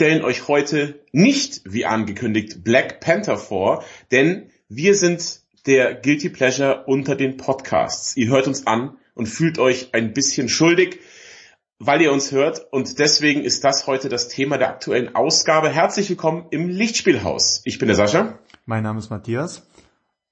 Wir stellen euch heute nicht, wie angekündigt, Black Panther vor, denn wir sind der Guilty Pleasure unter den Podcasts. Ihr hört uns an und fühlt euch ein bisschen schuldig, weil ihr uns hört und deswegen ist das heute das Thema der aktuellen Ausgabe. Herzlich willkommen im Lichtspielhaus. Ich bin der Sascha. Mein Name ist Matthias.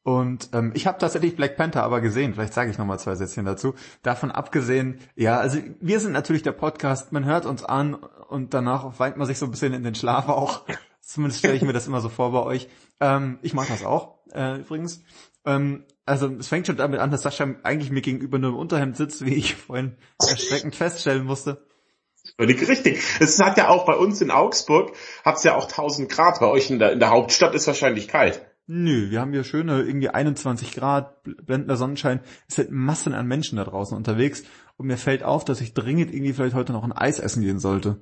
Und ähm, ich habe tatsächlich Black Panther aber gesehen. Vielleicht sage ich nochmal zwei Sätzchen dazu. Davon abgesehen, ja, also wir sind natürlich der Podcast. Man hört uns an und danach weint man sich so ein bisschen in den Schlaf auch. Zumindest stelle ich mir das immer so vor bei euch. Ähm, ich mache das auch äh, übrigens. Ähm, also es fängt schon damit an, dass Sascha eigentlich mir gegenüber nur im Unterhemd sitzt, wie ich vorhin erschreckend feststellen musste. Völlig richtig. Es hat ja auch bei uns in Augsburg, hat es ja auch 1000 Grad. Bei euch in der, in der Hauptstadt ist wahrscheinlich kalt. Nö, wir haben hier schöne irgendwie 21 Grad, blendender Sonnenschein. Es sind Massen an Menschen da draußen unterwegs. Und mir fällt auf, dass ich dringend irgendwie vielleicht heute noch ein Eis essen gehen sollte.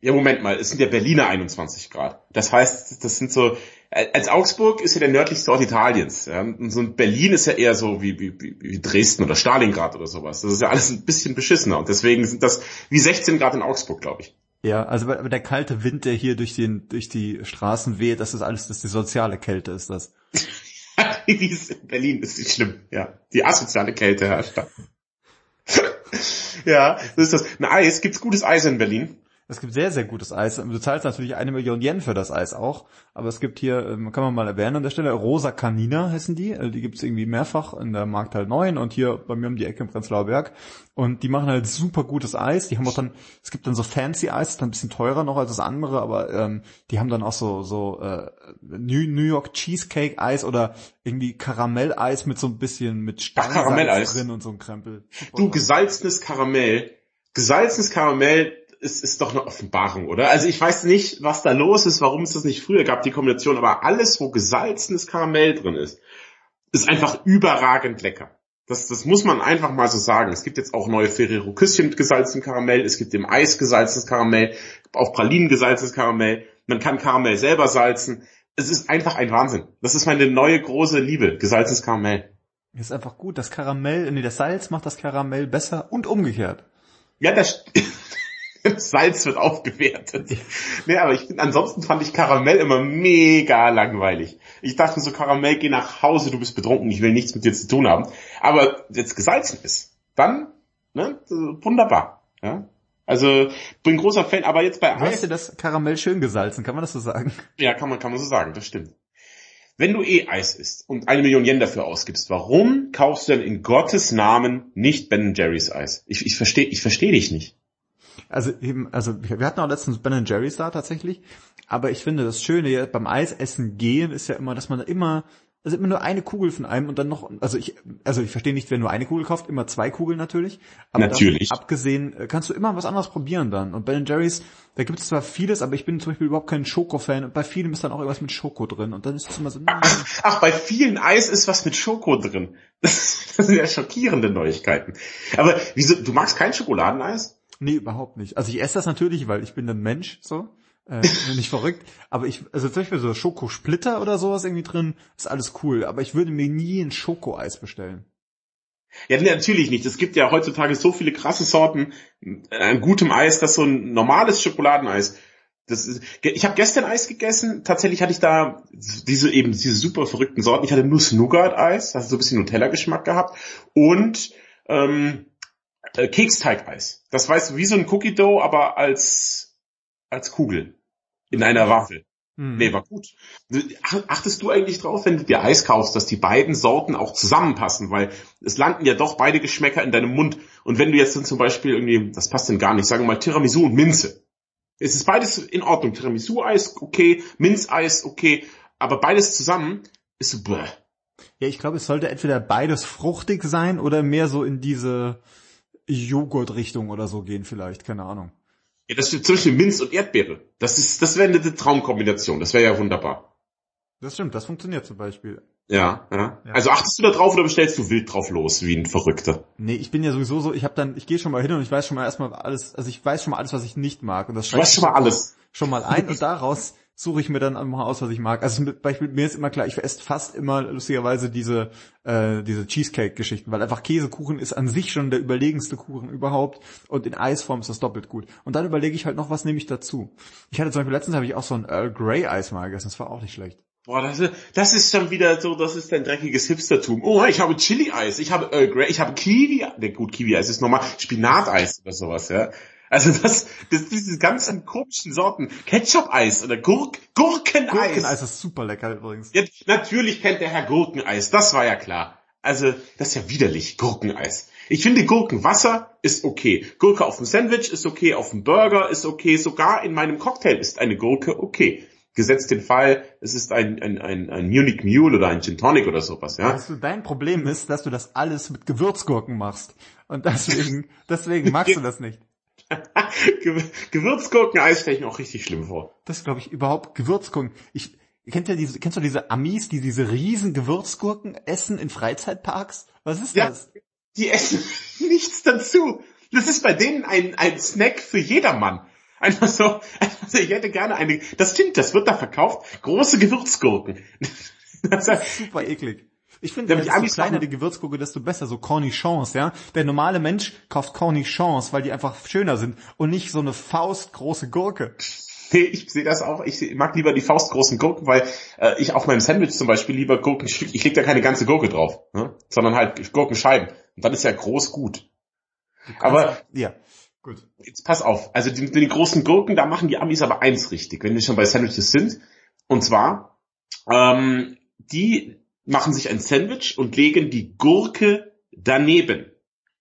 Ja, Moment mal, es sind ja Berliner 21 Grad. Das heißt, das sind so, als Augsburg ist ja der nördlichste Ort Italiens. Ja? Und so ein Berlin ist ja eher so wie, wie, wie Dresden oder Stalingrad oder sowas. Das ist ja alles ein bisschen beschissener. Und deswegen sind das wie 16 Grad in Augsburg, glaube ich. Ja, also aber der kalte Wind, der hier durch, den, durch die Straßen weht, das ist alles, das ist die soziale Kälte, ist das. In Berlin ist nicht schlimm, ja. Die asoziale Kälte herrscht da. ja, das ist das. Ein Eis, gibt's gutes Eis in Berlin? Es gibt sehr, sehr gutes Eis. Du zahlst natürlich eine Million Yen für das Eis auch. Aber es gibt hier, ähm, kann man mal erwähnen an der Stelle, Rosa Canina heißen die. Äh, die gibt's irgendwie mehrfach in der Marktteil 9 und hier bei mir um die Ecke im Prenzlauer Berg. Und die machen halt super gutes Eis. Die haben auch dann, es gibt dann so fancy Eis, ist dann ein bisschen teurer noch als das andere, aber ähm, die haben dann auch so so äh, New, New York Cheesecake Eis oder irgendwie Karamelleis mit so ein bisschen mit Steinsalz drin und so ein Krempel. Super du, gesalzenes Karamell. Gesalzenes Karamell ist, ist doch eine Offenbarung, oder? Also ich weiß nicht, was da los ist, warum es das nicht früher gab, die Kombination, aber alles, wo gesalzenes Karamell drin ist, ist einfach überragend lecker. Das, das muss man einfach mal so sagen. Es gibt jetzt auch neue Ferrero Küsschen mit gesalzenem Karamell, es gibt im Eis gesalzenes Karamell, auch Pralinen gesalzenes Karamell. Man kann Karamell selber salzen. Es ist einfach ein Wahnsinn. Das ist meine neue große Liebe, gesalzenes Karamell. Ist einfach gut. Das Karamell, nee, das Salz macht das Karamell besser und umgekehrt. Ja, das, Salz wird aufgewertet. Nee, aber ich, ansonsten fand ich Karamell immer mega langweilig. Ich dachte so, Karamell, geh nach Hause, du bist betrunken, ich will nichts mit dir zu tun haben. Aber jetzt gesalzen ist, dann, ne, wunderbar. Ja? Also, bin großer Fan, aber jetzt bei Eis. Weißt du das Karamell schön gesalzen, kann man das so sagen? Ja, kann man, kann man so sagen, das stimmt. Wenn du eh Eis isst und eine Million Yen dafür ausgibst, warum kaufst du denn in Gottes Namen nicht Ben Jerry's Eis? Ich, ich verstehe ich versteh dich nicht. Also eben, also wir hatten auch letztens Ben Jerry's da tatsächlich, aber ich finde das Schöne beim Eisessen gehen ist ja immer, dass man immer also immer nur eine Kugel von einem und dann noch, also ich, also ich verstehe nicht, wer nur eine Kugel kauft, immer zwei Kugeln natürlich. Aber natürlich. abgesehen äh, kannst du immer was anderes probieren dann. Und Ben Jerry's, da gibt es zwar vieles, aber ich bin zum Beispiel überhaupt kein Schoko-Fan und bei vielen ist dann auch irgendwas mit Schoko drin und dann ist es immer so. Ach, ach, bei vielen Eis ist was mit Schoko drin. Das, das sind ja schockierende Neuigkeiten. Aber wieso, du magst kein Schokoladeneis? Nee, überhaupt nicht. Also ich esse das natürlich, weil ich bin ein Mensch, so. Äh, nicht verrückt. Aber ich, also zum Beispiel so Schokosplitter oder sowas irgendwie drin, ist alles cool. Aber ich würde mir nie ein Schokoeis bestellen. Ja, natürlich nicht. Es gibt ja heutzutage so viele krasse Sorten an gutem Eis, dass so ein normales Schokoladeneis. Das ist, ich habe gestern Eis gegessen. Tatsächlich hatte ich da diese eben diese super verrückten Sorten. Ich hatte Nuss-Nougat-Eis, das hat so ein bisschen Nutella-Geschmack gehabt und ähm, äh, Keksteigeis. Das weißt du, wie so ein Cookie Dough, aber als, als Kugel. In einer Waffel. Hm. Nee, war gut. Achtest du eigentlich drauf, wenn du dir Eis kaufst, dass die beiden Sorten auch zusammenpassen? Weil es landen ja doch beide Geschmäcker in deinem Mund. Und wenn du jetzt dann zum Beispiel irgendwie, das passt denn gar nicht, sagen wir mal Tiramisu und Minze. Es ist beides in Ordnung. Tiramisu-Eis, okay, Minzeis, okay. Aber beides zusammen ist so, bäh. Ja, ich glaube, es sollte entweder beides fruchtig sein oder mehr so in diese, Joghurt-Richtung oder so gehen vielleicht, keine Ahnung. Ja, das steht zwischen Minz und Erdbeere. Das ist, das wäre eine Traumkombination. Das wäre ja wunderbar. Das stimmt, das funktioniert zum Beispiel. Ja, ja, ja. Also achtest du da drauf oder bestellst du wild drauf los, wie ein Verrückter? Nee, ich bin ja sowieso so, ich habe dann, ich gehe schon mal hin und ich weiß schon mal erstmal alles, also ich weiß schon mal alles, was ich nicht mag. Und das du weißt schon mal alles. Schon mal ein und daraus suche ich mir dann mal aus, was ich mag. Also mit, Beispiel, mir ist immer klar, ich esse fast immer lustigerweise diese äh, diese Cheesecake-Geschichten, weil einfach Käsekuchen ist an sich schon der überlegenste Kuchen überhaupt und in Eisform ist das doppelt gut. Und dann überlege ich halt noch, was nehme ich dazu. Ich hatte zum Beispiel letztens habe ich auch so ein Earl Grey Eis mal gegessen, das war auch nicht schlecht. Boah, das ist, das ist schon wieder so, das ist dein dreckiges Hipstertum. Oh, ich habe Chili-Eis, ich habe Earl Grey, ich habe Kiwi, ne gut, Kiwi-Eis ist normal, Spinateis oder sowas, ja. Also das, das diese ganzen komischen Sorten, Ketchup-Eis oder Gurk, Gurkeneis. Gurkeneis ist super lecker übrigens. Ja, natürlich kennt der Herr Gurkeneis, das war ja klar. Also, das ist ja widerlich, Gurkeneis. Ich finde Gurkenwasser ist okay. Gurke auf dem Sandwich ist okay, auf dem Burger ist okay, sogar in meinem Cocktail ist eine Gurke okay gesetzt den Fall, es ist ein, ein, ein, ein Munich Mule oder ein Gin Tonic oder sowas, ja. Du, dein Problem ist, dass du das alles mit Gewürzgurken machst. Und deswegen, deswegen magst du das nicht. Gewürzgurken-Eis stelle ich mir auch richtig schlimm vor. Das glaube ich überhaupt, Gewürzgurken. Ich, kennt ja diese, kennst du diese Amis, die diese riesen Gewürzgurken essen in Freizeitparks? Was ist ja, das? Die essen nichts dazu. Das ist bei denen ein, ein Snack für jedermann. Einfach so, also ich hätte gerne eine, das stimmt, das wird da verkauft, große Gewürzgurken. Das ist super eklig. Ich finde, je kleiner die Gewürzgurke, desto besser, so Cornichons, ja. Der normale Mensch kauft Cornichons, weil die einfach schöner sind und nicht so eine faustgroße Gurke. Nee, ich sehe das auch. Ich mag lieber die faustgroßen Gurken, weil äh, ich auf meinem Sandwich zum Beispiel lieber Gurken, ich leg da keine ganze Gurke drauf, ne? sondern halt Gurkenscheiben. Und dann ist ja groß gut. Aber ja. Gut. Jetzt pass auf. Also die, die großen Gurken, da machen die Amis aber eins richtig, wenn wir schon bei Sandwiches sind. Und zwar, ähm, die machen sich ein Sandwich und legen die Gurke daneben.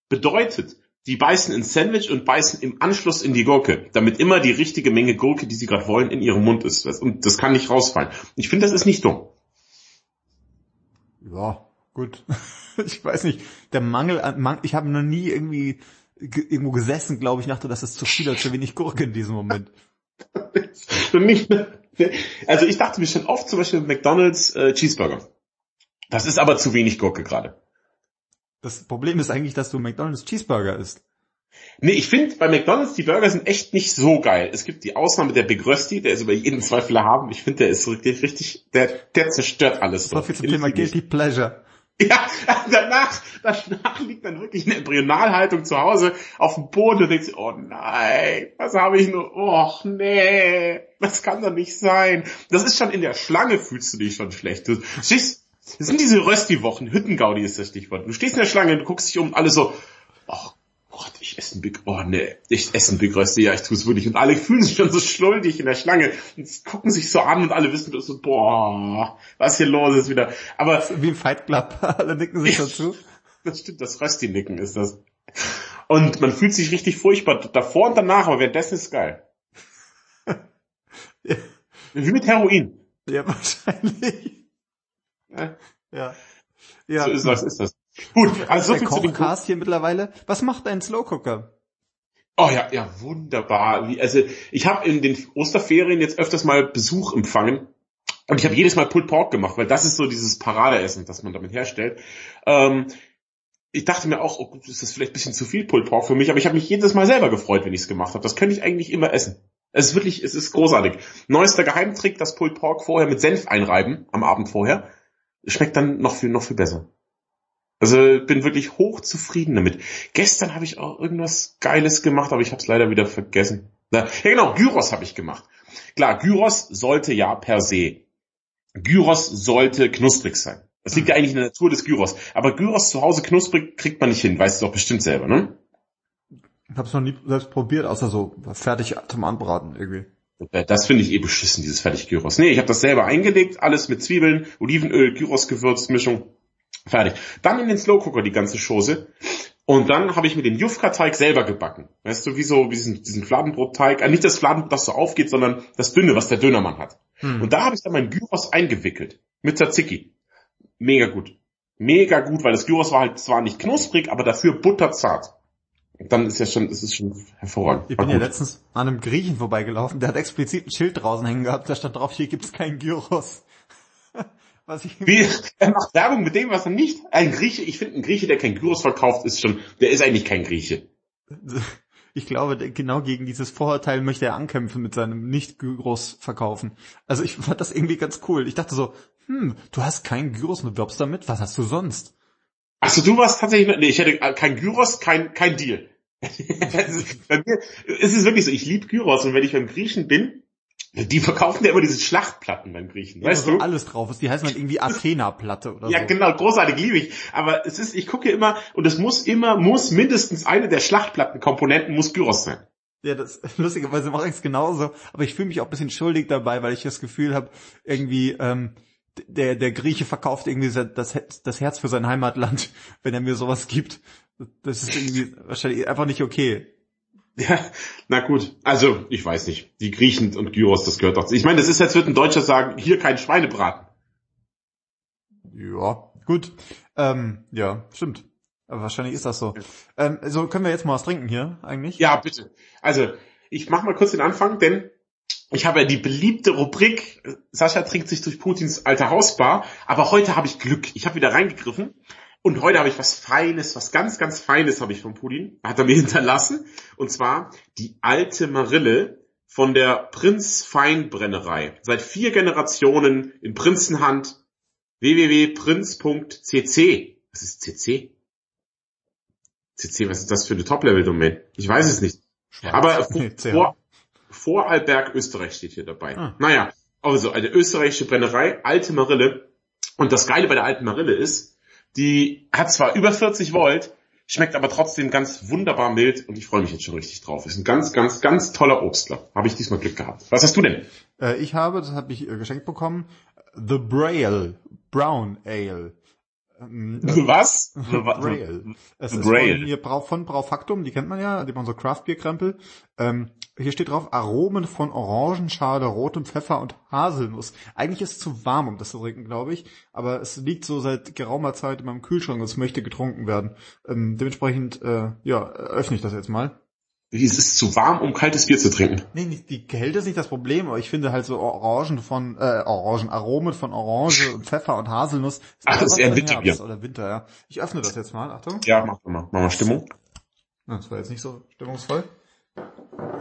Bedeutet, die beißen ins Sandwich und beißen im Anschluss in die Gurke, damit immer die richtige Menge Gurke, die sie gerade wollen, in ihrem Mund ist. Und das kann nicht rausfallen. Ich finde, das ist nicht dumm. Ja, gut. ich weiß nicht. Der Mangel an, ich habe noch nie irgendwie irgendwo gesessen, glaube ich, dachte, das ist zu viel oder zu wenig Gurke in diesem Moment. also ich dachte mir schon oft zum Beispiel McDonalds äh, Cheeseburger. Das ist aber zu wenig Gurke gerade. Das Problem ist eigentlich, dass du McDonalds Cheeseburger isst. Nee, ich finde, bei McDonalds die Burger sind echt nicht so geil. Es gibt die Ausnahme der Big Rösti, der ist über jeden Zweifel haben. Ich finde, der ist richtig, richtig, der, der zerstört alles. So viel zum Thema Guilty Pleasure. Ja, danach, danach liegt dann wirklich eine Embryonalhaltung zu Hause auf dem Boden und denkt sich, oh nein, was habe ich nur, oh nee, das kann doch nicht sein. Das ist schon in der Schlange fühlst du dich schon schlecht. Du stehst, das sind diese Rösti-Wochen, Hüttengaudi ist das Stichwort. Du stehst in der Schlange und du guckst dich um und alle so, oh Gott, ich esse ein Big, oh ne, ich esse ein Big Rösti, ja, ich tue es wirklich. Und alle fühlen sich schon so schluldig in der Schlange und gucken sich so an und alle wissen so, boah, was hier los ist wieder. Aber wie ein Fight Club, alle nicken sich dazu. Das stimmt, das Rösti-Nicken ist das. Und man fühlt sich richtig furchtbar davor und danach, aber währenddessen ist geil. ja. Wie mit Heroin. Ja, wahrscheinlich. Ja. Ja. So ist, was ist das? Gut, also so viel zu dem hier mittlerweile. Was macht ein Slowcooker? Oh ja, ja, wunderbar. Also ich habe in den Osterferien jetzt öfters mal Besuch empfangen und ich habe jedes Mal Pulled Pork gemacht, weil das ist so dieses Paradeessen, das man damit herstellt. Ähm, ich dachte mir auch, oh, ist das vielleicht ein bisschen zu viel Pulled Pork für mich, aber ich habe mich jedes Mal selber gefreut, wenn ich es gemacht habe. Das könnte ich eigentlich immer essen. Es ist wirklich, es ist großartig. Neuester Geheimtrick, das Pulled Pork vorher mit Senf einreiben, am Abend vorher. Schmeckt dann noch viel, noch viel besser. Also bin wirklich hoch zufrieden damit. Gestern habe ich auch irgendwas Geiles gemacht, aber ich habe es leider wieder vergessen. Ja genau, Gyros habe ich gemacht. Klar, Gyros sollte ja per se. Gyros sollte knusprig sein. Das liegt ja eigentlich in der Natur des Gyros. Aber Gyros zu Hause knusprig kriegt man nicht hin, weißt du doch bestimmt selber, ne? Ich habe es noch nie selbst probiert, außer so fertig zum Anbraten irgendwie. Das finde ich eh beschissen, dieses fertig Gyros. Nee, ich habe das selber eingelegt, alles mit Zwiebeln, Olivenöl, Gyros-Gewürzmischung. Fertig. Dann in den Slow Cooker die ganze Chose. Und dann habe ich mir den Jufka-Teig selber gebacken. Weißt du, wie so, wie diesen, diesen Fladenbrot-Teig. Äh, nicht das Fladenbrot, das so aufgeht, sondern das Dünne, was der Dönermann hat. Hm. Und da habe ich dann mein Gyros eingewickelt. Mit Tzatziki. Mega gut. Mega gut, weil das Gyros war halt zwar nicht knusprig, aber dafür butterzart. Dann ist ja schon, ist es schon hervorragend. Ich bin ja letztens an einem Griechen vorbeigelaufen, der hat explizit ein Schild draußen hängen gehabt, da stand drauf, hier gibt's keinen Gyros. Was ich Wie, er macht Werbung mit dem, was er nicht. Ein Grieche, ich finde, ein Grieche, der kein Gyros verkauft, ist schon, der ist eigentlich kein Grieche. ich glaube, genau gegen dieses Vorurteil möchte er ankämpfen mit seinem nicht-Gyros verkaufen. Also ich fand das irgendwie ganz cool. Ich dachte so, hm, du hast keinen Gyros und du wirbst damit, was hast du sonst? Achso, du warst tatsächlich, nee, ich hätte kein Gyros, kein, kein Deal. bei mir ist es wirklich so, ich liebe Gyros und wenn ich beim Griechen bin, die verkaufen ja immer diese Schlachtplatten beim Griechen, ja, weißt du? alles drauf ist. Die heißen dann irgendwie Athena-Platte oder ja, so. Ja, genau, großartig, liebe ich. Aber es ist, ich gucke immer, und es muss immer, muss mindestens eine der Schlachtplattenkomponenten muss Gyros sein. Ja, das lustigerweise mache ich es genauso, aber ich fühle mich auch ein bisschen schuldig dabei, weil ich das Gefühl habe, irgendwie, ähm, der, der Grieche verkauft irgendwie das, das Herz für sein Heimatland, wenn er mir sowas gibt. Das ist irgendwie wahrscheinlich einfach nicht okay. Ja, na gut. Also, ich weiß nicht. Die Griechen und Gyros, das gehört doch. Ich meine, das ist, als würde ein Deutscher sagen, hier kein Schweinebraten. Ja, gut. Ähm, ja, stimmt. Aber wahrscheinlich ist das so. Ähm, so können wir jetzt mal was trinken hier eigentlich? Ja, bitte. Also, ich mach mal kurz den Anfang, denn ich habe ja die beliebte Rubrik, Sascha trinkt sich durch Putins alte Hausbar, aber heute habe ich Glück. Ich habe wieder reingegriffen und heute habe ich was Feines, was ganz, ganz Feines habe ich von Putin, hat er mir hinterlassen. Und zwar die alte Marille von der Prinz Feinbrennerei. Seit vier Generationen in Prinzenhand www.prinz.cc. Was ist CC? CC, was ist das für eine Top-Level-Domain? Ich weiß es nicht. Schwarz. Aber vor, Vorarlberg, Österreich steht hier dabei. Ah. Naja, also eine österreichische Brennerei, alte Marille. Und das Geile bei der alten Marille ist, die hat zwar über 40 Volt, schmeckt aber trotzdem ganz wunderbar mild und ich freue mich jetzt schon richtig drauf. Ist ein ganz, ganz, ganz toller Obstler. Habe ich diesmal Glück gehabt. Was hast du denn? Äh, ich habe, das habe ich äh, geschenkt bekommen, The Braille, Brown Ale. Ähm, Was? The Braille. Es The ist. Von, hier, von Braufaktum, die kennt man ja, die machen so Craft-Bier-Krempel. Ähm, hier steht drauf, Aromen von Orangenschale, rotem Pfeffer und Haselnuss. Eigentlich ist es zu warm, um das zu trinken, glaube ich. Aber es liegt so seit geraumer Zeit in meinem Kühlschrank und es möchte getrunken werden. Ähm, dementsprechend, äh, ja, öffne ich das jetzt mal. Es ist zu warm, um kaltes Bier zu trinken? Nee, die Kälte ist nicht das Problem, aber ich finde halt so Orangen von, äh, Orangen, Aromen von Orange und Pfeffer und Haselnuss. Ach, das ist eher ein Winterbier. Oder Winter, ja. Ich öffne das jetzt mal, Achtung. Ja, mach mal, mach mal Stimmung. Das war jetzt nicht so stimmungsvoll.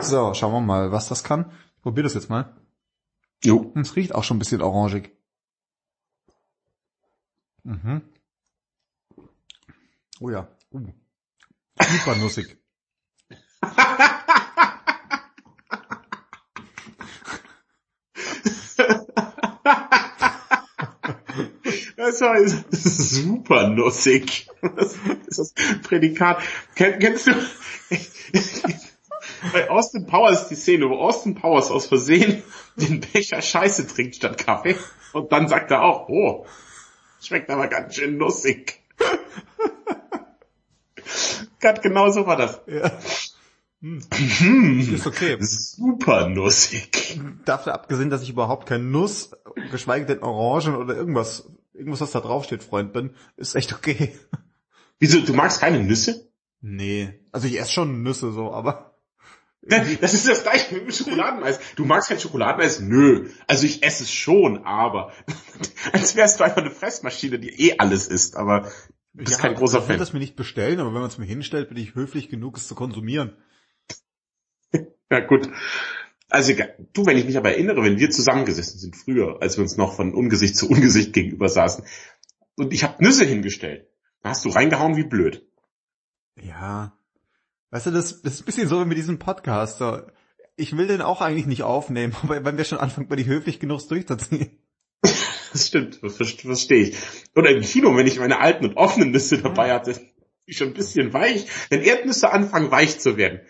So, schauen wir mal, was das kann. Ich probiere das jetzt mal. Jo. Es riecht auch schon ein bisschen orangig. Mhm. Oh ja. Uh. Super nussig. Das war super nussig. Das ist das Prädikat. Kennst du, bei Austin Powers die Szene, wo Austin Powers aus Versehen den Becher Scheiße trinkt statt Kaffee und dann sagt er auch, oh, schmeckt aber ganz schön nussig. Ganz genau so war das. Ja. Hm. Ist okay. Super nussig. Dafür abgesehen, dass ich überhaupt kein Nuss, geschweige denn Orangen oder irgendwas, irgendwas, was da draufsteht, Freund bin, ist echt okay. Wieso, du magst keine Nüsse? Nee. Also ich esse schon Nüsse so, aber. Das ist das gleiche mit dem Schokoladeneis. Du magst kein Schokoladeneis? Nö. Also ich esse es schon, aber als wärst du einfach eine Fressmaschine, die eh alles isst, aber du bist ja, kein großer Fan. Ich will das mir nicht bestellen, aber wenn man es mir hinstellt, bin ich höflich genug, es zu konsumieren. Ja gut. Also du, wenn ich mich aber erinnere, wenn wir zusammengesessen sind früher, als wir uns noch von Ungesicht zu Ungesicht gegenüber saßen, und ich habe Nüsse hingestellt, da hast du reingehauen wie blöd. Ja, Weißt du, das, das ist ein bisschen so wie mit diesem Podcast. So. Ich will den auch eigentlich nicht aufnehmen, aber wenn wir schon anfangen, mal die höflich genug durchzuziehen. Das stimmt, verstehe ich. Oder im Kino, wenn ich meine alten und offenen Nüsse dabei hatte, die schon ein bisschen weich. Wenn Erdnüsse anfangen weich zu werden,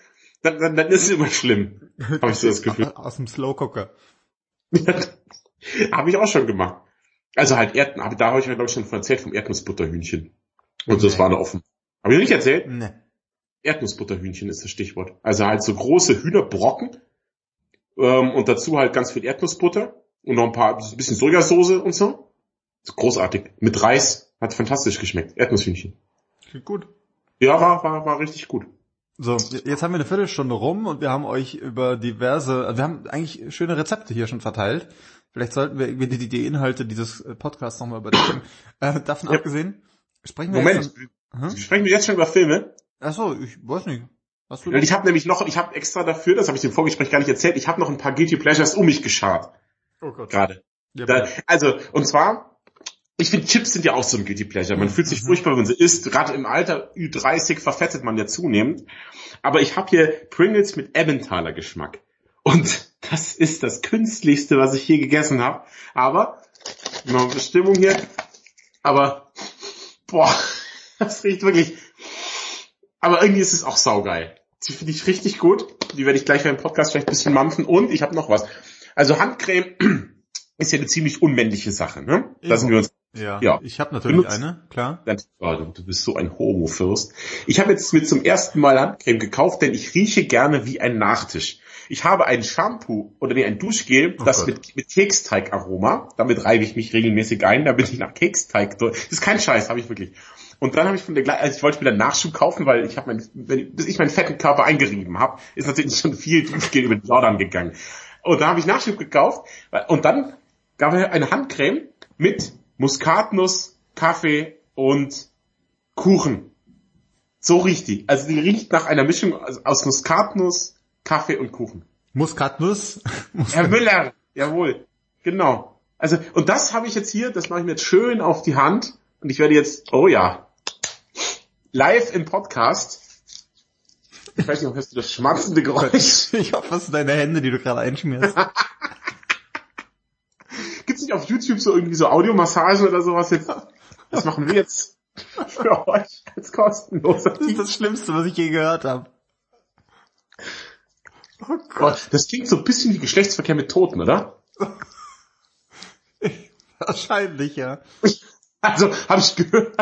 dann, dann, dann ist es immer schlimm. Habe ich so das Gefühl. Aus dem Slow Cooker. habe ich auch schon gemacht. Also halt Erdnüsse, da habe ich ja glaube ich schon von erzählt vom Erdnussbutterhühnchen. Und so, das war da offen. Habe ich nicht erzählt? Nee. Erdnussbutterhühnchen ist das Stichwort. Also halt so große Hühnerbrocken ähm, und dazu halt ganz viel Erdnussbutter und noch ein paar, ein bisschen Sojasauce und so. Großartig. Mit Reis. Hat fantastisch geschmeckt. Erdnusshühnchen. Klingt gut. Ja, war, war, war richtig gut. So, jetzt haben wir eine Viertelstunde rum und wir haben euch über diverse, also wir haben eigentlich schöne Rezepte hier schon verteilt. Vielleicht sollten wir irgendwie die, die Inhalte dieses Podcasts nochmal überdenken. Äh, davon ja. abgesehen, sprechen wir Moment, jetzt schon, hm? sprechen wir jetzt schon über Filme? Ach so, ich weiß nicht. Hast du ich habe nämlich noch, ich habe extra dafür, das habe ich dem Vorgespräch gar nicht erzählt, ich habe noch ein paar Guilty Pleasures um mich geschart. Oh Gott. Gerade. Ja, Da, also, und zwar, ich finde, Chips sind ja auch so ein Guilty Pleasure. Man fühlt sich furchtbar, wenn man sie isst. Gerade im Alter Ü30 verfettet man ja zunehmend. Aber ich habe hier Pringles mit Emmentaler Geschmack. Und das ist das künstlichste, was ich je gegessen habe. Aber, noch Bestimmung hier. Aber, boah, das riecht wirklich. Aber irgendwie ist es auch saugeil. Die finde ich richtig gut. Die werde ich gleich beim Podcast vielleicht ein bisschen mampfen. Und ich habe noch was. Also Handcreme ist ja eine ziemlich unmännliche Sache, ne? Da sind wir uns Ja, Ja. ich habe natürlich Benutzt- eine, klar. du bist so ein Homo-Fürst. Ich habe jetzt mir zum ersten Mal Handcreme gekauft, denn ich rieche gerne wie ein Nachtisch. Ich habe ein Shampoo oder nee, ein Duschgel, Oh das Gott. mit, mit Keksteig-Aroma, damit reibe ich mich regelmäßig ein, damit ich nach Keksteig, durch- das ist kein Scheiß, habe ich wirklich. Und dann habe ich von der, also ich wollte mir dann Nachschub kaufen, weil ich habe mein, wenn, bis ich meinen fetten Körper eingerieben habe, ist natürlich schon viel Duschgel über den Jordan gegangen. Und da habe ich Nachschub gekauft und dann gab es eine Handcreme mit Muskatnuss, Kaffee und Kuchen. So richtig. Also die riecht nach einer Mischung aus Muskatnuss, Kaffee und Kuchen. Muskatnuss. Herr Müller, jawohl, genau. Also und das habe ich jetzt hier, das mache ich mir jetzt schön auf die Hand und ich werde jetzt, oh ja, live im Podcast. Ich weiß nicht, ob hörst du das schmatzende Geräusch? ich hoffe, das sind deine Hände, die du gerade einschmierst. Auf YouTube so irgendwie so Audiomassagen oder sowas jetzt? Das machen wir jetzt für euch als kostenloser Das ist das Schlimmste, was ich je gehört habe. Oh Gott, das klingt so ein bisschen wie Geschlechtsverkehr mit Toten, oder? Wahrscheinlich, ja. Also, habe ich gehört.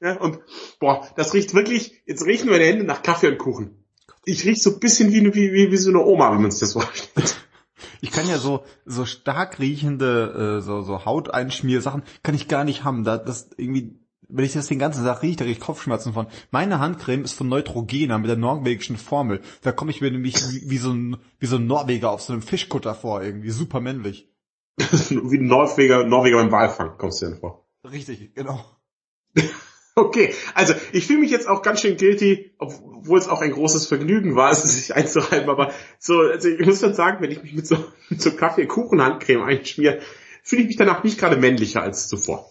ja, und boah, das riecht wirklich, jetzt riechen meine Hände nach Kaffee und Kuchen. Ich riech so ein bisschen wie, wie, wie, wie so eine Oma, wenn man sich das vorstellt. Ich kann ja so, so stark riechende, äh, so, so Hauteinschmiersachen, kann ich gar nicht haben. Da, das irgendwie, wenn ich das den ganzen Tag rieche, da kriege ich Kopfschmerzen von. Meine Handcreme ist von Neutrogena mit der norwegischen Formel. Da komme ich mir nämlich wie, wie, so ein, wie so ein Norweger auf so einem Fischkutter vor, irgendwie super männlich. wie ein Norweger, Norweger beim Walfang, kommst du dir vor. Richtig, genau. Okay, also ich fühle mich jetzt auch ganz schön guilty, obwohl es auch ein großes Vergnügen war, es sich einzuhalten, aber so, also ich muss dann sagen, wenn ich mich mit so, mit so Kaffee-Kuchen-Handcreme einschmiere, fühle ich mich danach nicht gerade männlicher als zuvor.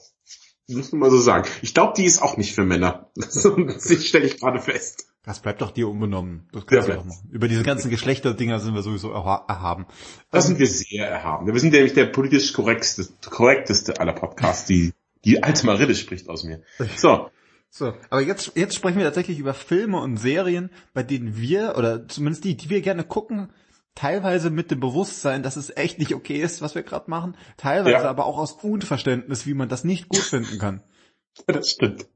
Muss man mal so sagen. Ich glaube, die ist auch nicht für Männer. Das stelle ich gerade fest. Das bleibt doch dir unbenommen. Das kannst Ja, du doch machen. Über diese ganzen Geschlechterdinger sind wir sowieso erha erhaben. Da sind wir sehr erhaben. Wir sind nämlich der politisch korrekteste, korrekteste aller Podcasts, die, die alte Marille spricht aus mir. So, So, aber jetzt, jetzt sprechen wir tatsächlich über Filme und Serien, bei denen wir, oder zumindest die, die wir gerne gucken, teilweise mit dem Bewusstsein, dass es echt nicht okay ist, was wir gerade machen, teilweise Ja. aber auch aus Unverständnis, wie man das nicht gut finden kann. das stimmt.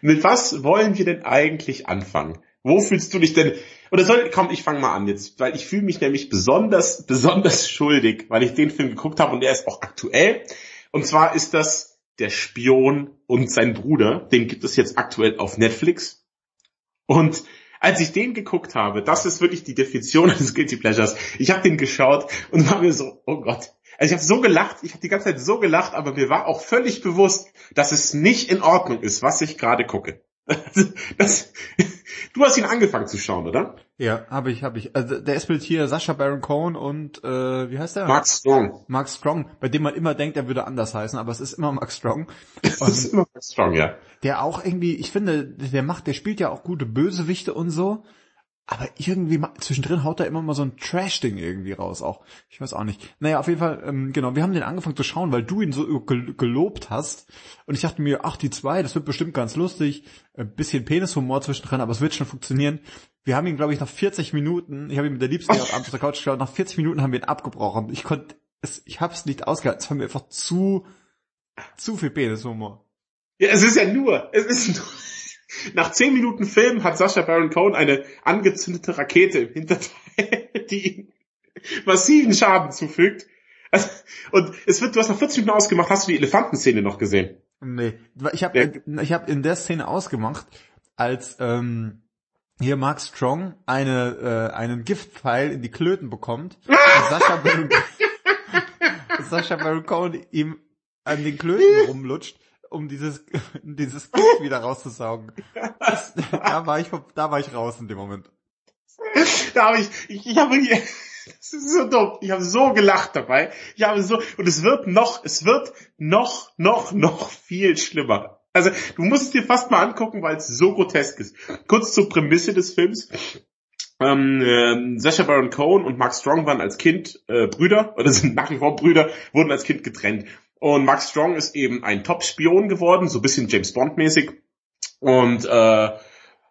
Mit was wollen wir denn eigentlich anfangen? Wo fühlst du dich denn? Oder soll, komm, ich fange mal an jetzt, weil ich fühle mich nämlich besonders, besonders schuldig, weil ich den Film geguckt habe und er ist auch aktuell. Und zwar ist das Der Spion und sein Bruder. Den gibt es jetzt aktuell auf Netflix. Und als ich den geguckt habe, das ist wirklich die Definition eines Guilty Pleasures. Ich habe den geschaut und war mir so, oh Gott. Also ich habe so gelacht, ich habe die ganze Zeit so gelacht, aber mir war auch völlig bewusst, dass es nicht in Ordnung ist, was ich gerade gucke. Das, du hast ihn angefangen zu schauen, oder? Ja, habe ich, habe ich. Also der ist mit hier Sascha Baron Cohen und äh, wie heißt der? Mark Strong. Mark Strong, bei dem man immer denkt, er würde anders heißen, aber es ist immer Mark Strong. Und ist immer Mark Strong, ja. der auch irgendwie, ich finde, der macht, der spielt ja auch gute Bösewichte und so, aber irgendwie zwischendrin haut er immer mal so ein Trash-Ding irgendwie raus auch. Ich weiß auch nicht. Naja, auf jeden Fall, ähm, genau, wir haben den angefangen zu schauen, weil du ihn so gel- gelobt hast und ich dachte mir, ach, die zwei, das wird bestimmt ganz lustig, ein bisschen Penishumor zwischendrin, aber es wird schon funktionieren. Wir haben ihn, glaube ich, nach 40 Minuten, ich habe ihn mit der Liebsten auf der Couch geschaut, nach 40 Minuten haben wir ihn abgebrochen. Ich konnte, es, ich habe es nicht ausgehalten, es war mir einfach zu, zu viel Penishumor. Ja, es ist ja nur, es ist nur. Nach zehn Minuten Film hat Sascha Baron Cohen eine angezündete Rakete im Hinterteil, die ihm massiven Schaden zufügt. Also, und es wird, du hast nach 40 Minuten ausgemacht, hast du die Elefantenszene noch gesehen? Nee, ich habe Ja. ich hab in der Szene ausgemacht, als ähm, hier Mark Strong eine äh, einen Giftpfeil in die Klöten bekommt Sascha Baron, Sascha Baron Cohen ihm an den Klöten rumlutscht um dieses, dieses Gift wieder rauszusaugen. Das, da war ich, da war ich raus in dem Moment. Da habe ich, ich, ich habe das ist so dumm. Ich habe so gelacht dabei. Ich habe so, und es wird noch, es wird noch, noch, noch viel schlimmer. Also, du musst es dir fast mal angucken, weil es so grotesk ist. Kurz zur Prämisse des Films. Ähm, äh, Sacha Baron Cohen und Mark Strong waren als Kind äh, Brüder, oder sind nach wie vor Brüder, wurden als Kind getrennt. Und Mark Strong ist eben ein Top-Spion geworden, so ein bisschen James Bond-mäßig. Und äh,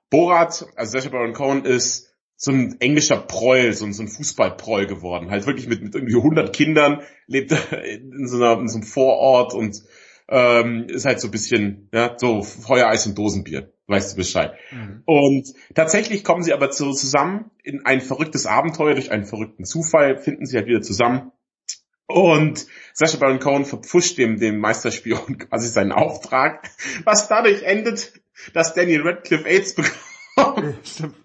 Borat, also Sacha Baron Cohen, ist so ein englischer Proll, so ein, so ein Fußballproll geworden. Halt wirklich mit, mit irgendwie 100 Kindern, lebt in so, einer, in so einem Vorort und ähm, ist halt so ein bisschen, ja, so Feuer, Eis und Dosenbier. Weißt du Bescheid. Mhm. Und tatsächlich kommen sie aber zu, zusammen in ein verrücktes Abenteuer, durch einen verrückten Zufall finden sie halt wieder zusammen. Und Sacha Baron Cohen verpfuscht dem, dem Meisterspion quasi seinen Auftrag, was dadurch endet, dass Daniel Radcliffe AIDS bekommt. Stimmt.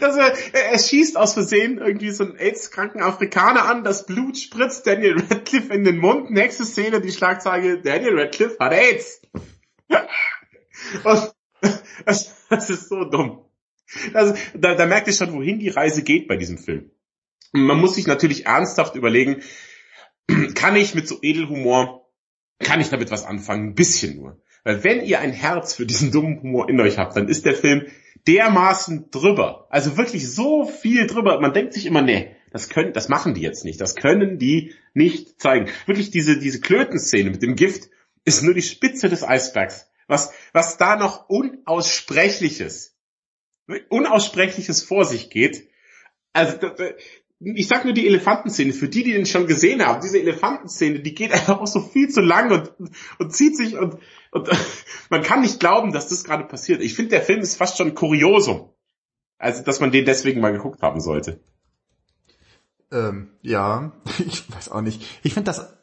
Dass er, er, schießt aus Versehen irgendwie so einen AIDS-kranken Afrikaner an, das Blut spritzt Daniel Radcliffe in den Mund. Nächste Szene, die Schlagzeile, Daniel Radcliffe hat AIDS. Und das, das ist so dumm. Also, da, da merkt ihr schon, wohin die Reise geht bei diesem Film. Man muss sich natürlich ernsthaft überlegen, kann ich mit so Edelhumor, kann ich damit was anfangen? Ein bisschen nur. Weil wenn ihr ein Herz für diesen dummen Humor in euch habt, dann ist der Film dermaßen drüber. Also wirklich so viel drüber. Man denkt sich immer, nee, das können, das machen die jetzt nicht. Das können die nicht zeigen. Wirklich diese, diese Klötenszene mit dem Gift ist nur die Spitze des Eisbergs. Was, was da noch unaussprechliches, unaussprechliches vor sich geht. Also, ich sag nur die Elefantenszene, für die, die den schon gesehen haben, diese Elefantenszene, die geht einfach auch so viel zu lang und, und zieht sich und, und man kann nicht glauben, dass das gerade passiert. Ich finde, der Film ist fast schon Kuriosum. Also, dass man den deswegen mal geguckt haben sollte. Ähm, ja, ich weiß auch nicht. Ich finde das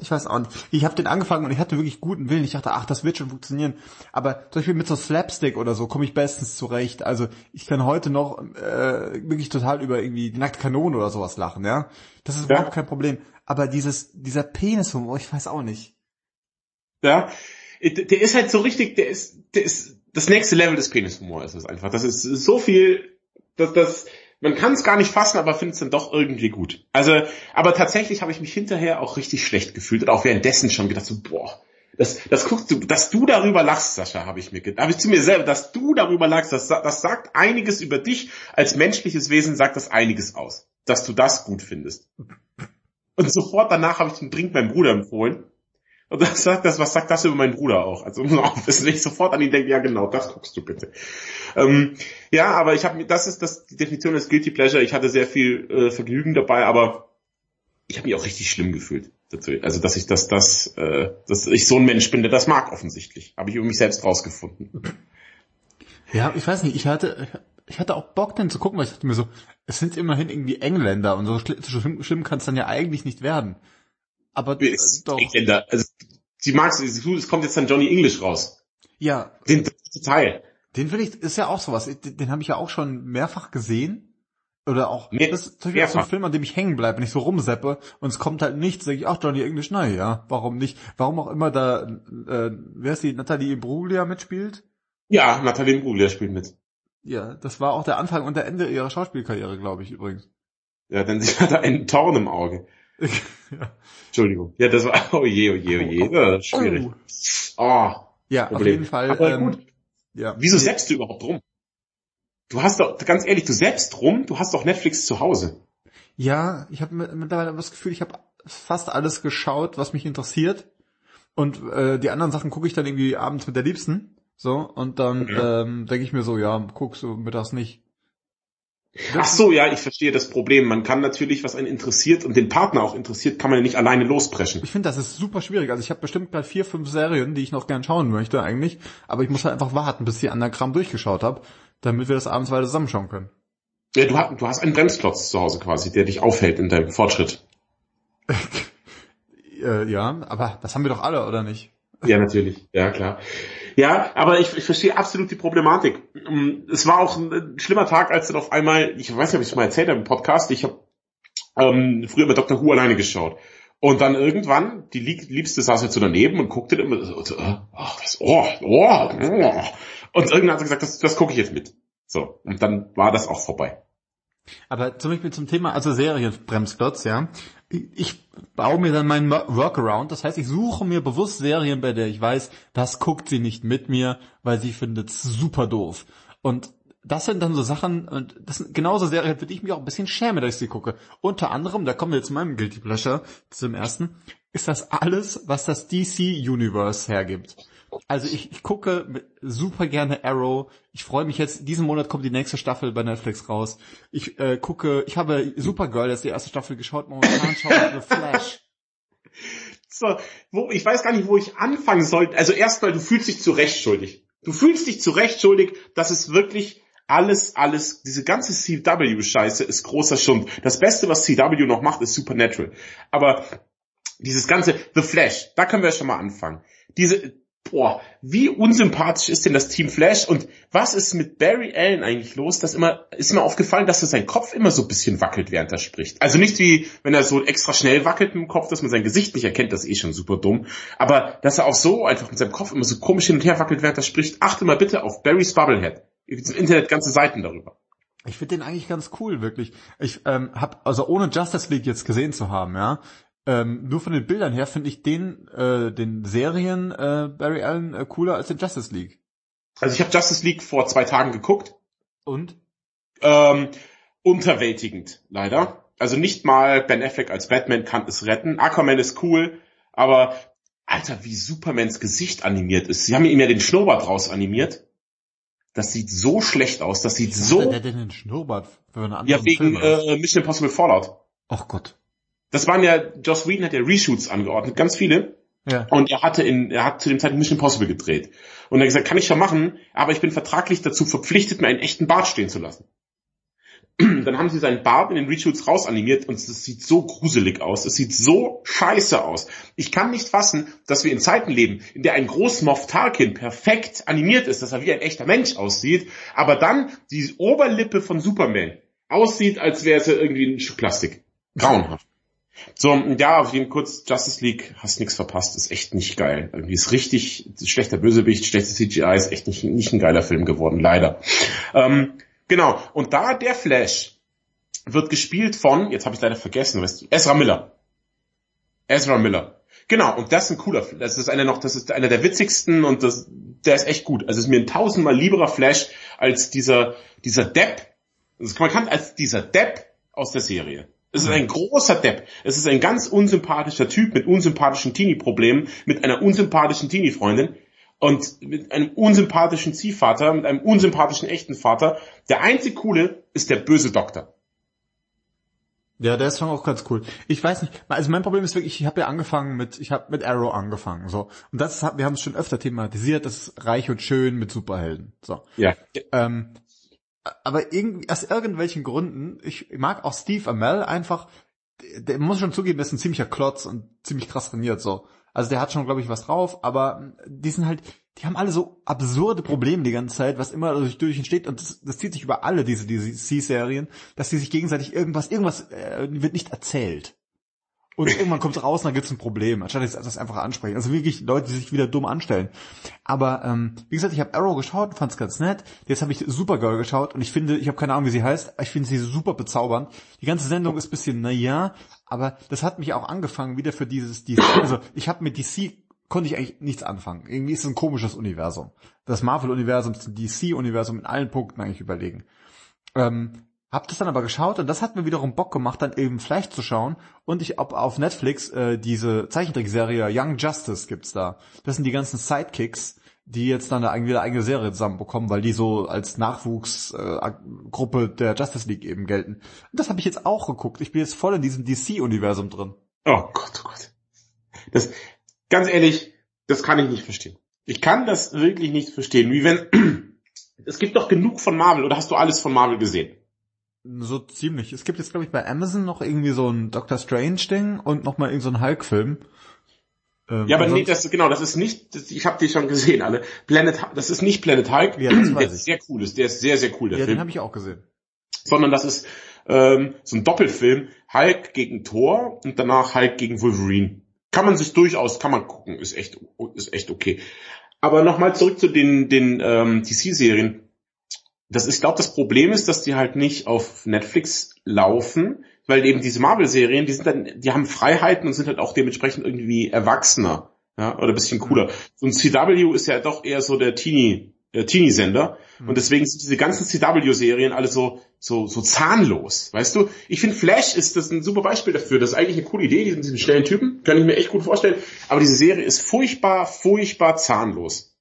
ich weiß auch nicht. Ich habe den angefangen und ich hatte wirklich guten Willen. Ich dachte, ach, das wird schon funktionieren. Aber zum Beispiel mit so Slapstick oder so komme ich bestens zurecht. Also ich kann heute noch äh, wirklich total über irgendwie die nackte Kanone oder sowas lachen, ja. Das ist ja. überhaupt kein Problem. Aber dieses, dieser Penishumor, ich weiß auch nicht. Ja, der ist halt so richtig, der ist, der ist das nächste Level des Penishumor ist es einfach. Das ist so viel, dass das man kann es gar nicht fassen, aber findet es dann doch irgendwie gut. Also, aber tatsächlich habe ich mich hinterher auch richtig schlecht gefühlt und auch währenddessen schon gedacht so, boah, das, das guckst du, dass du darüber lachst, Sascha, habe ich mir gedacht, habe ich zu mir selber, dass du darüber lachst, das, das sagt einiges über dich als menschliches Wesen, sagt das einiges aus, dass du das gut findest. Und sofort danach habe ich den Brink meinem Bruder empfohlen und das sagt das, was sagt das über meinen Bruder auch? Also dass ich sofort an ihn denke, ja genau, das guckst du bitte. Ähm, ja, aber ich habe mir, das ist das die Definition des Guilty Pleasure. Ich hatte sehr viel äh, Vergnügen dabei, aber ich habe mich auch richtig schlimm gefühlt dazu. Also dass ich das, das, äh, dass ich so ein Mensch bin, der das mag offensichtlich. Habe ich über mich selbst rausgefunden. Ja, ich weiß nicht, ich hatte, ich hatte auch Bock, den zu gucken, weil ich dachte mir so, es sind immerhin irgendwie Engländer und so schlimm, schlimm kann es dann ja eigentlich nicht werden. Aber äh, doch. Engländer. Also, sie magst, es kommt jetzt dann Johnny English raus. Ja. Den Teil. Den will ich, ist ja auch sowas. Den, den habe ich ja auch schon mehrfach gesehen. Oder auch, nee, das ist zum Beispiel auch so ein Film, an dem ich hängen bleibe, wenn ich so rumseppe und es kommt halt nichts, sage ich, ach Johnny English, na ja, warum nicht? Warum auch immer da, äh, wer ist die, Natalie Imbruglia mitspielt? Ja, Natalie Imbruglia spielt mit. Ja, das war auch der Anfang und der Ende ihrer Schauspielkarriere, glaube ich übrigens. Ja, denn sie hatte einen Torn im Auge. Entschuldigung. Ja, das war, oh je, oh je, oh je. Ja, das schwierig. Oh. oh ja, Problem. auf jeden Fall. Aber ähm, gut. Ja. Wieso selbst du überhaupt rum? Du hast doch, ganz ehrlich, du selbst rum, du hast doch Netflix zu Hause. Ja, ich habe mittlerweile das Gefühl, ich habe fast alles geschaut, was mich interessiert. Und äh, die anderen Sachen gucke ich dann irgendwie abends mit der Liebsten. So, und dann okay. ähm, denke ich mir so, ja, guckst du mittags nicht. Ach so, ja, ich verstehe das Problem. Man kann natürlich, was einen interessiert und den Partner auch interessiert, kann man ja nicht alleine lospreschen. Ich finde, das ist super schwierig. Also ich habe bestimmt gerade vier, fünf Serien, die ich noch gern schauen möchte eigentlich, aber ich muss halt einfach warten, bis ich Anagramm durchgeschaut habe, damit wir das abends weiter zusammenschauen können. Ja, du, hast, du hast einen Bremsklotz zu Hause quasi, der dich aufhält in deinem Fortschritt. äh, ja, aber das haben wir doch alle, oder nicht? Ja, natürlich. Ja, klar. Ja, aber ich, ich verstehe absolut die Problematik. Ähm, es war auch ein schlimmer Tag, als dann auf einmal, ich weiß nicht, ob ich es mal erzählt habe im Podcast, ich habe ähm, früher bei Dr. Who alleine geschaut. Und dann irgendwann, die Liebste saß jetzt so daneben und guckte immer so, ach, das Ohr, Ohr, Ohr. Und irgendwann hat sie gesagt, das, das gucke ich jetzt mit. So, und dann war das auch vorbei. Aber zum Beispiel zum Thema, also Serienbremsklotz, ja. Ich baue mir dann meinen Workaround, das heißt, ich suche mir bewusst Serien, bei der ich weiß, das guckt sie nicht mit mir, weil sie findet super doof. Und das sind dann so Sachen, und das sind genauso Serien, für die ich mich auch ein bisschen schäme, dass ich sie gucke. Unter anderem, da kommen wir jetzt zu meinem Guilty Pleasure, zum ersten, ist das alles, was das DC Universe hergibt. Also ich, ich gucke super gerne Arrow. Ich freue mich jetzt, diesen Monat kommt die nächste Staffel bei Netflix raus. Ich äh, gucke, ich habe Supergirl, das ist die erste Staffel geschaut, momentan schaue ich The Flash. So, wo, ich weiß gar nicht, wo ich anfangen soll. Also erstmal, du fühlst dich zu Recht schuldig. Du fühlst dich zu Recht schuldig, dass es wirklich alles, alles, diese ganze CW-Scheiße ist großer Schund. Das Beste, was CW noch macht, ist Supernatural. Aber dieses ganze The Flash, da können wir schon mal anfangen. Diese, boah, wie unsympathisch ist denn das Team Flash und was ist mit Barry Allen eigentlich los? Das immer, ist mir aufgefallen, dass er sein Kopf immer so ein bisschen wackelt, während er spricht. Also nicht wie, wenn er so extra schnell wackelt im Kopf, dass man sein Gesicht nicht erkennt, das ist eh schon super dumm. Aber dass er auch so einfach mit seinem Kopf immer so komisch hin und her wackelt, während er spricht. Achte mal bitte auf Barrys Bubblehead. Im Internet ganze Seiten darüber. Ich finde den eigentlich ganz cool, wirklich. Ich ähm, habe, also ohne Justice League jetzt gesehen zu haben, ja, ähm, nur von den Bildern her finde ich den, äh, den Serien äh, Barry Allen äh, cooler als den Justice League. Also ich habe Justice League vor zwei Tagen geguckt. Und? Ähm, unterwältigend, leider. Also nicht mal Ben Affleck als Batman kann es retten. Aquaman ist cool, aber Alter, wie Supermans Gesicht animiert ist. Sie haben ihm ja den Schnurrbart raus animiert. Das sieht so schlecht aus. Das sieht so. Hat der denn einen Schnurrbart für eine andere Ja, wegen äh, Mission Impossible Fallout. Ach Gott. Das waren ja, Joss Whedon hat ja Reshoots angeordnet, ganz viele. Ja. Und er hatte in, er hat zu dem Zeitpunkt Mission Impossible gedreht. Und er hat gesagt, kann ich schon machen, aber ich bin vertraglich dazu verpflichtet, mir einen echten Bart stehen zu lassen. Dann haben sie seinen Bart in den Reshoots rausanimiert und es sieht so gruselig aus. Es sieht so scheiße aus. Ich kann nicht fassen, dass wir in Zeiten leben, in der ein Großmoff Tarkin perfekt animiert ist, dass er wie ein echter Mensch aussieht, aber dann die Oberlippe von Superman aussieht, als wäre es ja irgendwie ein Stück Plastik. Grauenhaft. So, ja, auf jeden kurz Justice League, hast nix verpasst, ist echt nicht geil. Irgendwie ist richtig schlechter Bösewicht, schlechtes CGI, ist echt nicht, nicht ein geiler Film geworden, leider. Ähm, genau, und da der Flash wird gespielt von, jetzt habe ich leider vergessen, weißt du, Ezra Miller. Ezra Miller. Genau, und das ist ein cooler, das ist einer noch, das ist einer der witzigsten und das, der ist echt gut. Also ist mir ein tausendmal lieberer Flash als dieser, dieser Depp, das man kann als dieser Depp aus der Serie. Es ist ein großer Depp. Es ist ein ganz unsympathischer Typ mit unsympathischen Teenie-Problemen, mit einer unsympathischen Teenie-Freundin und mit einem unsympathischen Ziehvater, mit einem unsympathischen echten Vater. Der einzig coole ist der böse Doktor. Ja, der ist schon auch ganz cool. Ich weiß nicht, also mein Problem ist wirklich, ich habe ja angefangen mit, ich habe mit Arrow angefangen, so und das hat, wir haben es schon öfter thematisiert, das ist reich und schön mit Superhelden, so. Ja. Ähm, aber irgendwie, aus irgendwelchen Gründen, ich mag auch Steve Amell einfach, der, muss schon zugeben, der ist ein ziemlicher Klotz und ziemlich krass trainiert, so. Also der hat schon, glaube ich, was drauf, aber die sind halt, die haben alle so absurde Probleme die ganze Zeit, was immer durch, durch entsteht und das, das zieht sich über alle diese, diese C-Serien, dass die sich gegenseitig irgendwas, irgendwas äh, wird nicht erzählt. Und irgendwann kommt raus und dann gibt's ein Problem, anstatt jetzt das einfach ansprechen. Also wirklich Leute, die sich wieder dumm anstellen. Aber ähm, wie gesagt, ich habe Arrow geschaut und fand's ganz nett. Jetzt habe ich Supergirl geschaut und ich finde, ich habe keine Ahnung, wie sie heißt, ich finde sie super bezaubernd. Die ganze Sendung ist bisschen, na ja, aber das hat mich auch angefangen wieder für dieses, dieses also ich habe mit DC konnte ich eigentlich nichts anfangen. Irgendwie ist es ein komisches Universum. Das Marvel-Universum, das DC-Universum in allen Punkten eigentlich überlegen. Ähm, hab das dann aber geschaut und das hat mir wiederum Bock gemacht, dann eben Flash zu schauen. Und ich ob auf Netflix äh, diese Zeichentrickserie Young Justice gibt's da. Das sind die ganzen Sidekicks, die jetzt dann eine, wieder eigene Serie zusammenbekommen, weil die so als Nachwuchsgruppe äh, der Justice League eben gelten. Und das habe ich jetzt auch geguckt. Ich bin jetzt voll in diesem DC-Universum drin. Oh Gott, oh Gott. Das, ganz ehrlich, das kann ich nicht verstehen. Ich kann das wirklich nicht verstehen. Wie wenn, es gibt doch genug von Marvel, oder hast du alles von Marvel gesehen? So ziemlich. Es gibt jetzt, glaube ich, bei Amazon noch irgendwie so ein Doctor Strange-Ding und nochmal irgendein so Hulk-Film. Ähm, ja, aber nee, das genau, das ist nicht, das, ich habe die schon gesehen, alle. Planet, das ist nicht Planet Hulk. Ja, das der ich. ist sehr cool ist, der ist sehr, sehr cool, der ja, Film. den habe ich auch gesehen. sondern das ist ähm, so ein Doppelfilm, Hulk gegen Thor und danach Hulk gegen Wolverine. Kann man sich durchaus, kann man gucken, ist echt, ist echt okay. Aber nochmal zurück zu den, den ähm, DC-Serien. Das ich glaube, das Problem ist, dass die halt nicht auf Netflix laufen, weil eben diese Marvel-Serien, die sind dann, die haben Freiheiten und sind halt auch dementsprechend irgendwie erwachsener, ja, oder ein bisschen cooler. So ein CW ist ja doch eher so der Teenie, äh, Teenie-Sender. Mhm. Und deswegen sind diese ganzen CW-Serien alle so, so, so zahnlos. Weißt du? Ich finde Flash ist das ein super Beispiel dafür. Das ist eigentlich eine coole Idee, diesen, diesen schnellen Typen. Kann ich mir echt gut vorstellen. Aber diese Serie ist furchtbar, furchtbar zahnlos.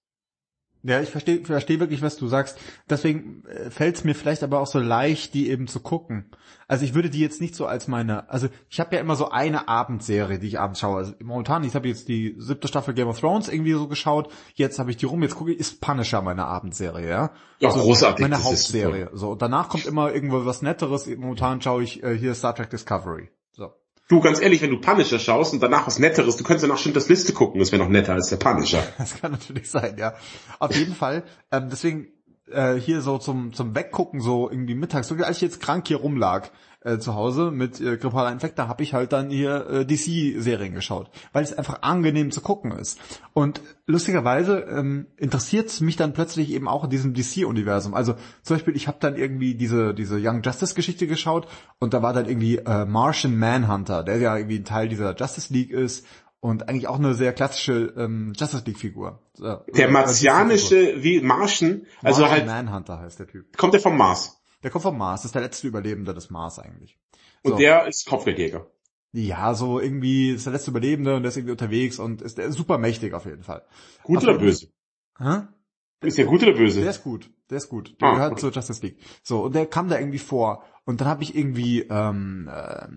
Ja, ich verstehe versteh wirklich, was du sagst. Deswegen äh, fällt es mir vielleicht aber auch so leicht, die eben zu gucken. Also ich würde die jetzt nicht so als meine, also ich habe ja immer so eine Abendserie, die ich abends schaue. Also momentan, ich habe jetzt die siebte Staffel Game of Thrones irgendwie so geschaut. Jetzt habe ich die rum, jetzt gucke ich, ist Punisher meine Abendserie, ja? Ja, also großartig. Meine Hauptserie. So, und danach kommt immer irgendwo was Netteres. Momentan schaue ich äh, hier Star Trek Discovery. Du, ganz ehrlich, wenn du Punisher schaust und danach was Netteres, du könntest ja nach Schindlers Liste gucken, das wäre noch netter als der Punisher. Das kann natürlich sein, ja. Auf jeden Fall, ähm, deswegen äh, hier so zum, zum Weggucken, so irgendwie mittags, so als ich jetzt krank hier rumlag, äh, zu Hause mit äh, grippaler Infekt, da habe ich halt dann hier äh, DC-Serien geschaut, weil es einfach angenehm zu gucken ist. Und lustigerweise ähm, interessiert es mich dann plötzlich eben auch in diesem DC-Universum. Also zum Beispiel, ich habe dann irgendwie diese diese Young Justice-Geschichte geschaut und da war dann irgendwie äh, Martian Manhunter, der ja irgendwie ein Teil dieser Justice League ist und eigentlich auch eine sehr klassische ähm, Justice League Figur. Äh, der martianische wie Martian, also Martian halt Manhunter heißt der Typ. Kommt der vom Mars? Der kommt vom Mars, das ist der letzte Überlebende des Mars eigentlich. So. Und der ist Kopfgeldjäger. Ja, so irgendwie ist der letzte Überlebende und der ist irgendwie unterwegs und ist der ist super mächtig auf jeden Fall. Gut oder böse? Hä? Ist der gut oder böse? Der ist gut, der ist gut. Der ah, gehört okay. zur Justice League. So, und der kam da irgendwie vor. Und dann habe ich irgendwie ähm, äh,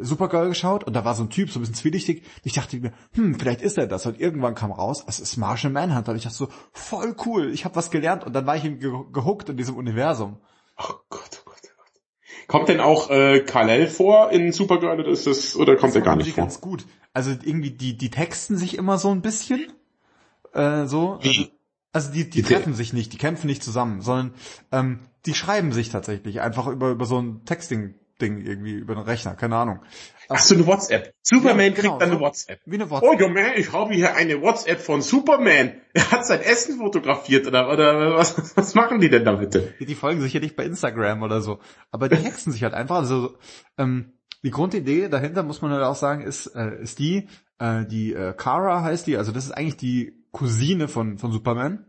Supergirl geschaut und da war so ein Typ, so ein bisschen zwielichtig. Ich dachte mir, hm, vielleicht ist er das. Und irgendwann kam raus, es ist Martian Manhunter. Und ich dachte so, voll cool, ich habe was gelernt. Und dann war ich ihm ge gehuckt in diesem Universum. Oh Gott, oh Gott, oh Gott. Kommt denn auch äh, Kal-El vor in Supergirl oder ist das oder kommt das er gar nicht vor? ganz gut. Also irgendwie die die texten sich immer so ein bisschen äh, so. Wie? Also, also die die, die treffen sich nicht, die kämpfen nicht zusammen, sondern ähm, die schreiben sich tatsächlich einfach über über so ein Texting Ding irgendwie über den Rechner, keine Ahnung. Ach so, eine WhatsApp. Superman ja, genau, kriegt dann eine WhatsApp. Wie eine WhatsApp. Oh, ja, man, ich habe hier eine WhatsApp von Superman. Er hat sein Essen fotografiert oder, oder was, was machen die denn da bitte? Die, die folgen sich ja nicht bei Instagram oder so. Aber die hexen sich halt einfach. Also, ähm, die Grundidee dahinter, muss man halt auch sagen, ist, äh, ist die, äh, die äh, Kara heißt die, also das ist eigentlich die Cousine von, von Superman.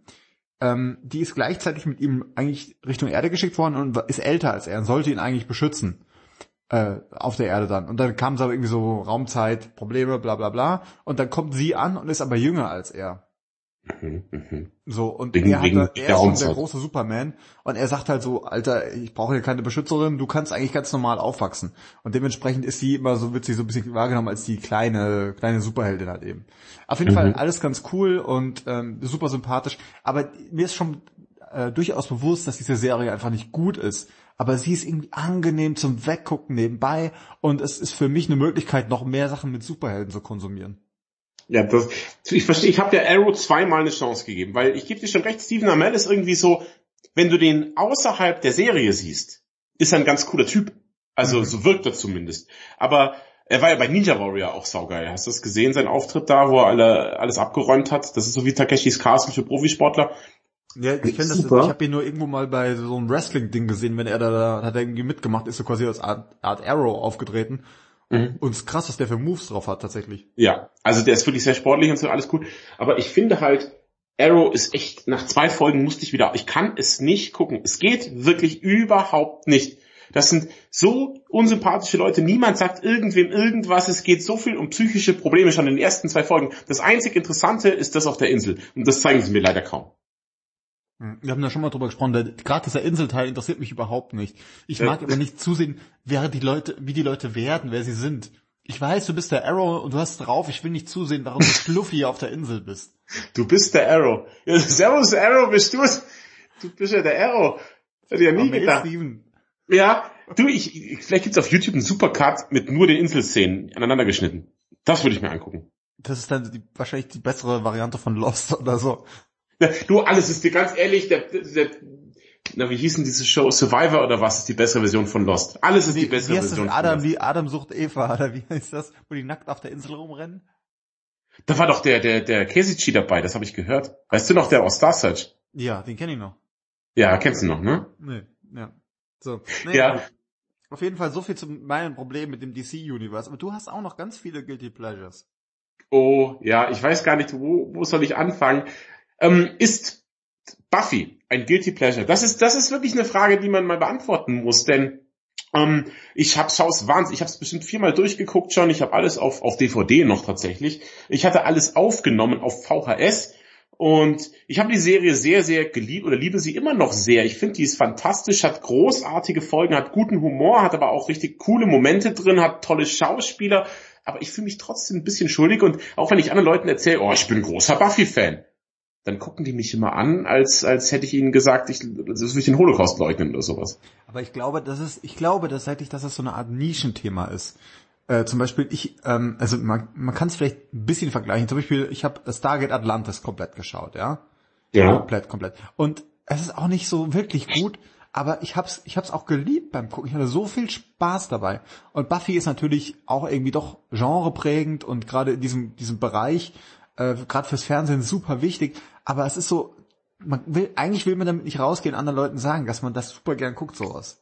Ähm, die ist gleichzeitig mit ihm eigentlich Richtung Erde geschickt worden und ist älter als er und sollte ihn eigentlich beschützen äh, auf der Erde dann. Und dann kam es aber irgendwie so Raumzeit, Probleme, bla bla bla. Und dann kommt sie an und ist aber jünger als er. Mhm, mhm. So, und wegen, er, hat, wegen er ist schon der große Superman und er sagt halt so, Alter, ich brauche hier keine Beschützerin, du kannst eigentlich ganz normal aufwachsen. Und dementsprechend ist sie immer so, wird sie so ein bisschen wahrgenommen als die kleine, kleine Superheldin halt eben. Auf jeden mhm. Fall alles ganz cool und ähm, super sympathisch. Aber mir ist schon äh, durchaus bewusst, dass diese Serie einfach nicht gut ist aber sie ist irgendwie angenehm zum Weggucken nebenbei und es ist für mich eine Möglichkeit, noch mehr Sachen mit Superhelden zu konsumieren. Ja, das, ich verstehe, ich habe der Arrow zweimal eine Chance gegeben, weil ich gebe dir schon recht, Stephen Amell ist irgendwie so, wenn du den außerhalb der Serie siehst, ist er ein ganz cooler Typ. Also mhm. so wirkt er zumindest. Aber er war ja bei Ninja Warrior auch saugeil. Hast du das gesehen, sein Auftritt da, wo er alle, alles abgeräumt hat? Das ist so wie Takeshis Castle für Profisportler. Ja, ich finde das, ich habe ihn nur irgendwo mal bei so einem Wrestling-Ding gesehen, wenn er da, da hat er irgendwie mitgemacht, ist so quasi als Art, Art Arrow aufgetreten. Mhm. Und es ist krass, was der für Moves drauf hat, tatsächlich. Ja, also der ist wirklich sehr sportlich und so, alles cool. Aber ich finde halt, Arrow ist echt, nach zwei Folgen musste ich wieder, ich kann es nicht gucken. Es geht wirklich überhaupt nicht. Das sind so unsympathische Leute. Niemand sagt irgendwem irgendwas. Es geht so viel um psychische Probleme schon in den ersten zwei Folgen. Das einzig Interessante ist das auf der Insel. Und das zeigen sie mir leider kaum. Hm, wir haben da schon mal drüber gesprochen, gerade dieser Inselteil interessiert mich überhaupt nicht. Ich mag aber nicht zusehen, wer die Leute, wie die Leute werden, wer sie sind. Ich weiß, du bist der Arrow und du hast drauf, ich will nicht zusehen, warum du Fluffy auf der Insel bist. Du bist der Arrow. Ja, servus Arrow, bist du Du bist ja der Arrow. Hätte ja nie gedacht. Steven. Ja, du, ich, vielleicht gibt's auf YouTube einen Supercut mit nur den Inselszenen aneinander geschnitten. Das würde ich mir angucken. Das ist dann die, wahrscheinlich die bessere Variante von Lost oder so. Du, alles ist dir ganz ehrlich, der, der, na, wie hießen diese Show? Survivor oder was ist die bessere Version von Lost? Alles ist die bessere wie heißt Version das? von Adam, Lost. wie Adam sucht Eva, oder wie heißt das? Wo die nackt auf der Insel rumrennen? Da war doch der, der, der Kesichi dabei, das habe ich gehört. Weißt du noch, der aus Star Search? Ja, den kenne ich noch. Ja, kennst du noch, ne? Nee, ja. So. Nee, Ja. Auf jeden Fall so viel zu meinem Problem mit dem DC-Universe. Aber du hast auch noch ganz viele Guilty Pleasures. Oh, ja, ich weiß gar nicht, wo, wo soll ich anfangen? Ähm, ist Buffy ein Guilty Pleasure? Das ist, das ist wirklich eine Frage, die man mal beantworten muss, denn ähm, ich habe es wahnsinnig, ich habe es bestimmt viermal durchgeguckt schon, ich habe alles auf, auf DVD noch tatsächlich. Ich hatte alles aufgenommen auf VHS und ich habe die Serie sehr, sehr geliebt oder liebe sie immer noch sehr. Ich finde, die ist fantastisch, hat großartige Folgen, hat guten Humor, hat aber auch richtig coole Momente drin, hat tolle Schauspieler. Aber ich fühle mich trotzdem ein bisschen schuldig und auch wenn ich anderen Leuten erzähle, oh, ich bin ein großer Buffy-Fan, dann gucken die mich immer an, als, als hätte ich ihnen gesagt, ich, das will ich den Holocaust leugnen oder sowas. Aber ich glaube, das ist, ich glaube tatsächlich, dass das so eine Art Nischenthema ist. Äh, zum Beispiel, ich, ähm, also man, man kann es vielleicht ein bisschen vergleichen. Zum Beispiel, ich habe Stargate Atlantis komplett geschaut, ja? Ja. Komplett, komplett. Und es ist auch nicht so wirklich gut, aber ich hab's, ich hab's auch geliebt beim Gucken. Ich hatte so viel Spaß dabei. Und Buffy ist natürlich auch irgendwie doch genreprägend und gerade in diesem, diesem Bereich, äh, gerade fürs Fernsehen super wichtig. Aber es ist so, man will, eigentlich will man damit nicht rausgehen, anderen Leuten sagen, dass man das super gern guckt, sowas.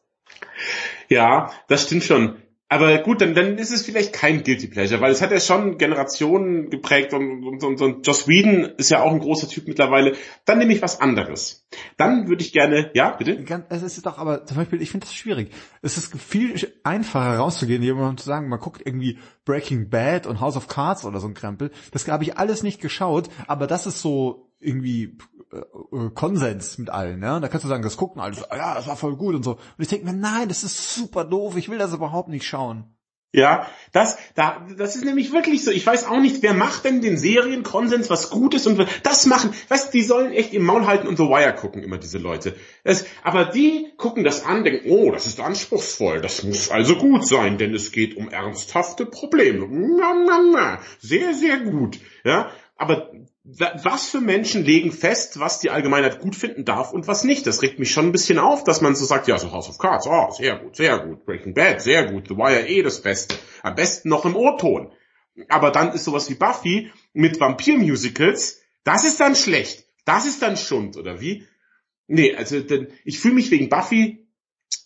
Ja, das stimmt schon. Aber gut, dann, dann ist es vielleicht kein Guilty Pleasure, weil es hat ja schon Generationen geprägt und, und, und, und Joss Whedon ist ja auch ein großer Typ mittlerweile. Dann nehme ich was anderes. Dann würde ich gerne, ja, bitte? Es ist doch aber, zum Beispiel, ich finde das schwierig. Es ist viel einfacher rauszugehen, jemandem zu sagen, man guckt irgendwie Breaking Bad und House of Cards oder so ein Krempel. Das habe ich alles nicht geschaut, aber das ist so irgendwie äh, äh, Konsens mit allen, ja. Da kannst du sagen, das gucken alle, so, ah ja, das war voll gut und so. Und ich denke mir, nein, das ist super doof, ich will das überhaupt nicht schauen. Ja, das, da, das ist nämlich wirklich so. Ich weiß auch nicht, wer macht denn den Serienkonsens was Gutes und das machen. Weißt, die sollen echt im Maul halten und The Wire gucken immer diese Leute. Das, aber die gucken das an, denken, oh, das ist anspruchsvoll, das muss also gut sein, denn es geht um ernsthafte Probleme. Na, na, na. Sehr, sehr gut. Ja, aber was für Menschen legen fest, was die Allgemeinheit gut finden darf und was nicht? Das regt mich schon ein bisschen auf, dass man so sagt, ja, so House of Cards, oh, sehr gut, sehr gut, Breaking Bad, sehr gut, The Wire eh das Beste. Am besten noch im O-Ton. Aber dann ist sowas wie Buffy mit Vampir-Musicals, das ist dann schlecht. Das ist dann Schund, oder wie? Nee, also denn ich fühle mich wegen Buffy,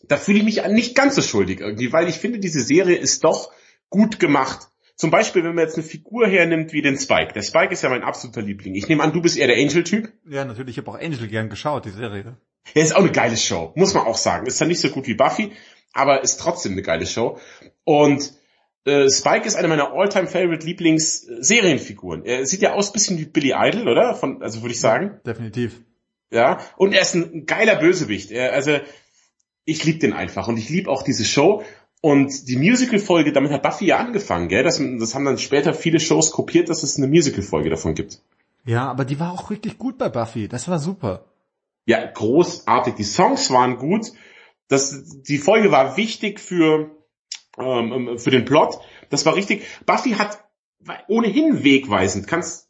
da fühle ich mich nicht ganz so schuldig irgendwie, weil ich finde, diese Serie ist doch gut gemacht. Zum Beispiel, wenn man jetzt eine Figur hernimmt wie den Spike. Der Spike ist ja mein absoluter Liebling. Ich nehme an, du bist eher der Angel-Typ. Ja, natürlich, ich habe auch Angel gern geschaut, die Serie. Ja, ist auch eine geile Show, muss man auch sagen. Ist dann nicht so gut wie Buffy, aber ist trotzdem eine geile Show. Und äh, Spike ist eine meiner all-time favorite Lieblings-Serienfiguren. Er sieht ja aus ein bisschen wie Billy Idol, oder? Von, also würde ich sagen. Definitiv. Ja. Und er ist ein geiler Bösewicht. Er, also ich liebe den einfach und ich liebe auch diese Show. Und die Musical-Folge, damit hat Buffy ja angefangen, gell? Das, das haben dann später viele Shows kopiert, dass es eine Musical-Folge davon gibt. Ja, aber die war auch wirklich gut bei Buffy. Das war super. Ja, großartig. Die Songs waren gut. Das, die Folge war wichtig für, ähm, für den Plot. Das war richtig. Buffy hat ohnehin wegweisend. Kannst,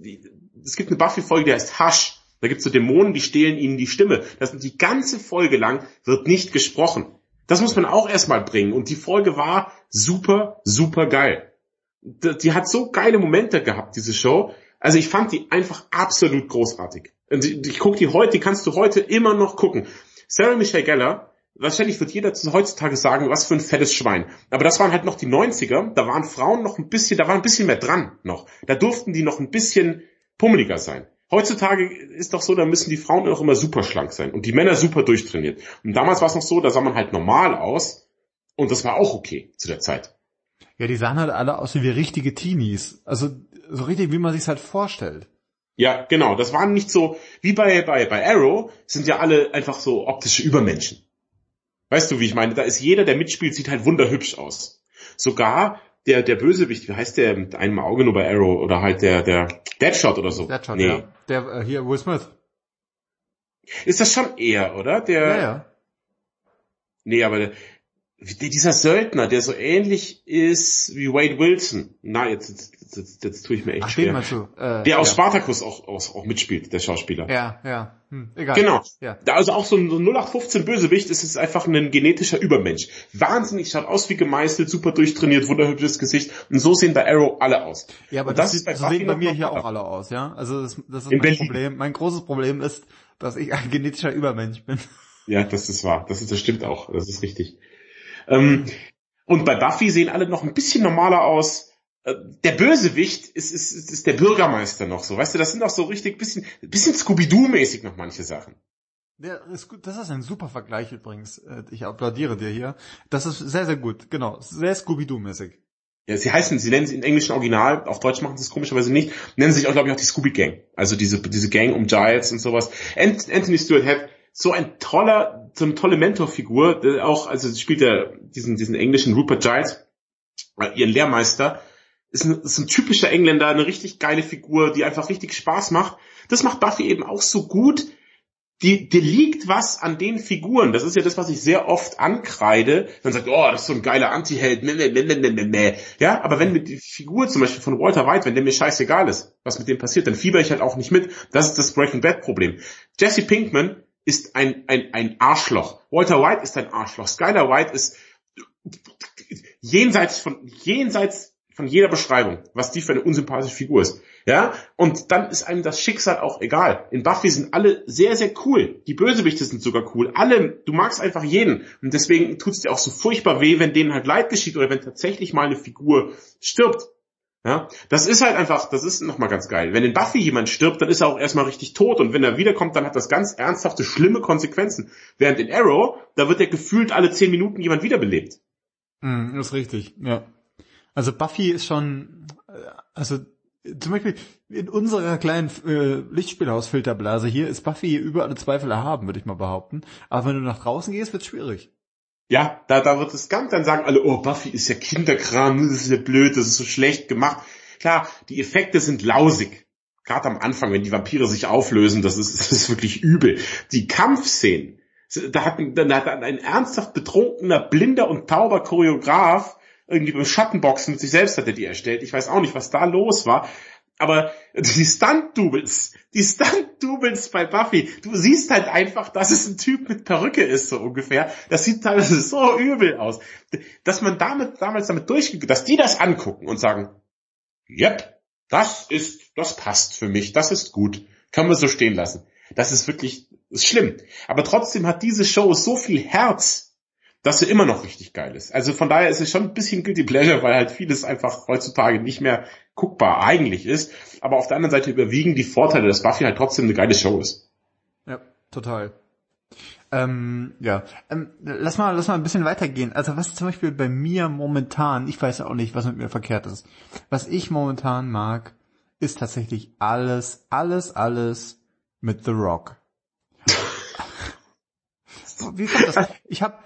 es gibt eine Buffy-Folge, die heißt Hush. Da gibt's so Dämonen, die stehlen ihnen die Stimme. Das die ganze Folge lang wird nicht gesprochen. Das muss man auch erstmal bringen. Und die Folge war super, super geil. Die, hat so geile Momente gehabt, diese Show. Also ich fand die einfach absolut großartig. Und Ich, gucke die heute, die kannst du heute immer noch gucken. Sarah Michelle Geller, wahrscheinlich wird jeder zu- heutzutage sagen, was für ein fettes Schwein. Aber das waren halt noch die 90er, da waren Frauen noch ein bisschen, da war ein bisschen mehr dran noch. Da durften die noch ein bisschen pummeliger sein. Heutzutage ist doch so, da müssen die Frauen auch immer super schlank sein und die Männer super durchtrainiert. Und damals war es noch so, da sah man halt normal aus und das war auch okay zu der Zeit. Ja, die sahen halt alle aus wie richtige Teenies. Also so richtig, wie man sich's halt vorstellt. Ja, genau. Das waren nicht so, wie bei, bei, bei Arrow, sind ja alle einfach so optische Übermenschen. Weißt du, wie ich meine? Da ist jeder, der mitspielt, sieht halt wunderhübsch aus. Sogar der, der Bösewicht, wie heißt der mit einem Auge nur bei Arrow oder halt der, der Deadshot oder so. Deadshot, nee. ja. Der äh, hier Will Smith. Ist das schon er, oder? Der, Ja, ja. nee, aber der, dieser Söldner, der so ähnlich ist wie Wade Wilson. Na, jetzt, jetzt, jetzt, jetzt tue ich mir echt Ach, schwer. du? Äh, der aus ja. Spartacus auch, auch, auch mitspielt, der Schauspieler. Ja, ja. Hm, egal. Genau. Ja. Da Also auch so ein, so ein 0815 Bösewicht ist es einfach ein genetischer Übermensch. Wahnsinnig, schaut aus wie gemeißelt, super durchtrainiert, wunderhübsches Gesicht. Und so sehen bei Arrow alle aus. Ja, aber Und das, sieht, bei so sehen bei mir hier auch alle aus, ja. Also das, das ist In mein Berlin. Problem. Mein großes Problem ist, dass ich ein genetischer Übermensch bin. Ja, das ist wahr. Das, ist, das stimmt auch. Das ist richtig. Ähm, und bei Buffy sehen alle noch ein bisschen normaler aus. Äh, Der Bösewicht ist, ist, ist, ist der Bürgermeister noch so. Weißt du, das sind auch so richtig bisschen, bisschen Scooby-Doo-mäßig noch manche Sachen. Der ist gut. Das ist ein super Vergleich übrigens. Äh, Ich applaudiere dir hier. Das ist sehr, sehr gut. Genau. Sehr Scooby-Doo-mäßig. Ja, sie heißen, sie nennen sie im englischen Original, auf Deutsch machen sie es komischerweise nicht, nennen sich auch, glaube ich, auch die Scooby Gang. Also diese, diese Gang um Giles und sowas. Ant Anthony Stewart Head, so ein toller, so eine tolle Mentorfigur, der auch, also spielt ja diesen, diesen englischen Rupert Giles, äh, ihren Lehrmeister, ist ein, ist ein typischer Engländer, eine richtig geile Figur, die einfach richtig Spaß macht. Das macht Buffy eben auch so gut. Die, dir liegt was an den Figuren. Das ist ja das, was ich sehr oft ankreide. Dann sagt, oh, das ist so ein geiler Anti-Held. Ja, aber wenn mir die Figur zum Beispiel von Walter White, wenn der mir scheißegal ist, was mit dem passiert, dann fieber ich halt auch nicht mit. Das ist das Breaking Bad Problem. Jesse Pinkman ist ein, ein, ein Arschloch. Walter White ist ein Arschloch. Skylar White ist jenseits von, jenseits von jeder Beschreibung, was die für eine unsympathische Figur ist. Ja, und dann ist einem das Schicksal auch egal. In Buffy sind alle sehr, sehr cool. Die Bösewichte sind sogar cool. Alle, du magst einfach jeden. Und deswegen tut es dir auch so furchtbar weh, wenn denen halt Leid geschieht oder wenn tatsächlich mal eine Figur stirbt. Ja, das ist halt einfach, das ist nochmal ganz geil. Wenn in Buffy jemand stirbt, dann ist er auch erstmal richtig tot und wenn er wiederkommt, dann hat das ganz ernsthafte, schlimme Konsequenzen. Während in Arrow, da wird er gefühlt alle zehn Minuten jemand wiederbelebt. Mm, das ist richtig, ja. Also Buffy ist schon, äh, also zum Beispiel in unserer kleinen äh, Lichtspielhausfilterblase hier ist Buffy über alle Zweifel erhaben, würde ich mal behaupten. Aber wenn du nach draußen gehst, wird's schwierig. Ja, da, da wird es ganz, dann sagen alle, oh, Buffy ist ja Kinderkram, das ist ja blöd, das ist so schlecht gemacht. Klar, die Effekte sind lausig. Gerade am Anfang, wenn die Vampire sich auflösen, das ist, das ist wirklich übel. Die Kampfszenen, da hat, da hat ein ernsthaft betrunkener, blinder und tauber Choreograf irgendwie beim Schattenboxen mit sich selbst hat er die erstellt. Ich weiß auch nicht, was da los war. Aber die Stunt-Doubles, die Stunt-Doubles bei Buffy, du siehst halt einfach, dass es ein Typ mit Perücke ist, so ungefähr. Das sieht teilweise so übel aus. Dass man damit, damals damit durchgeht, dass die das angucken und sagen, yep, das ist, das passt für mich, das ist gut, kann man so stehen lassen. Das ist wirklich, ist schlimm. Aber trotzdem hat diese Show so viel Herz, dass sie immer noch richtig geil ist. Also von daher ist es schon ein bisschen guilty pleasure, weil halt vieles einfach heutzutage nicht mehr guckbar eigentlich ist. Aber auf der anderen Seite überwiegen die Vorteile, dass Buffy halt trotzdem eine geile Show ist. Ja, total. Ähm, ja, ähm, lass mal, lass mal ein bisschen weitergehen. Also was zum Beispiel bei mir momentan, ich weiß auch nicht, was mit mir verkehrt ist. Was ich momentan mag, ist tatsächlich alles, alles, alles mit The Rock. Wie kommt das? Ich habe,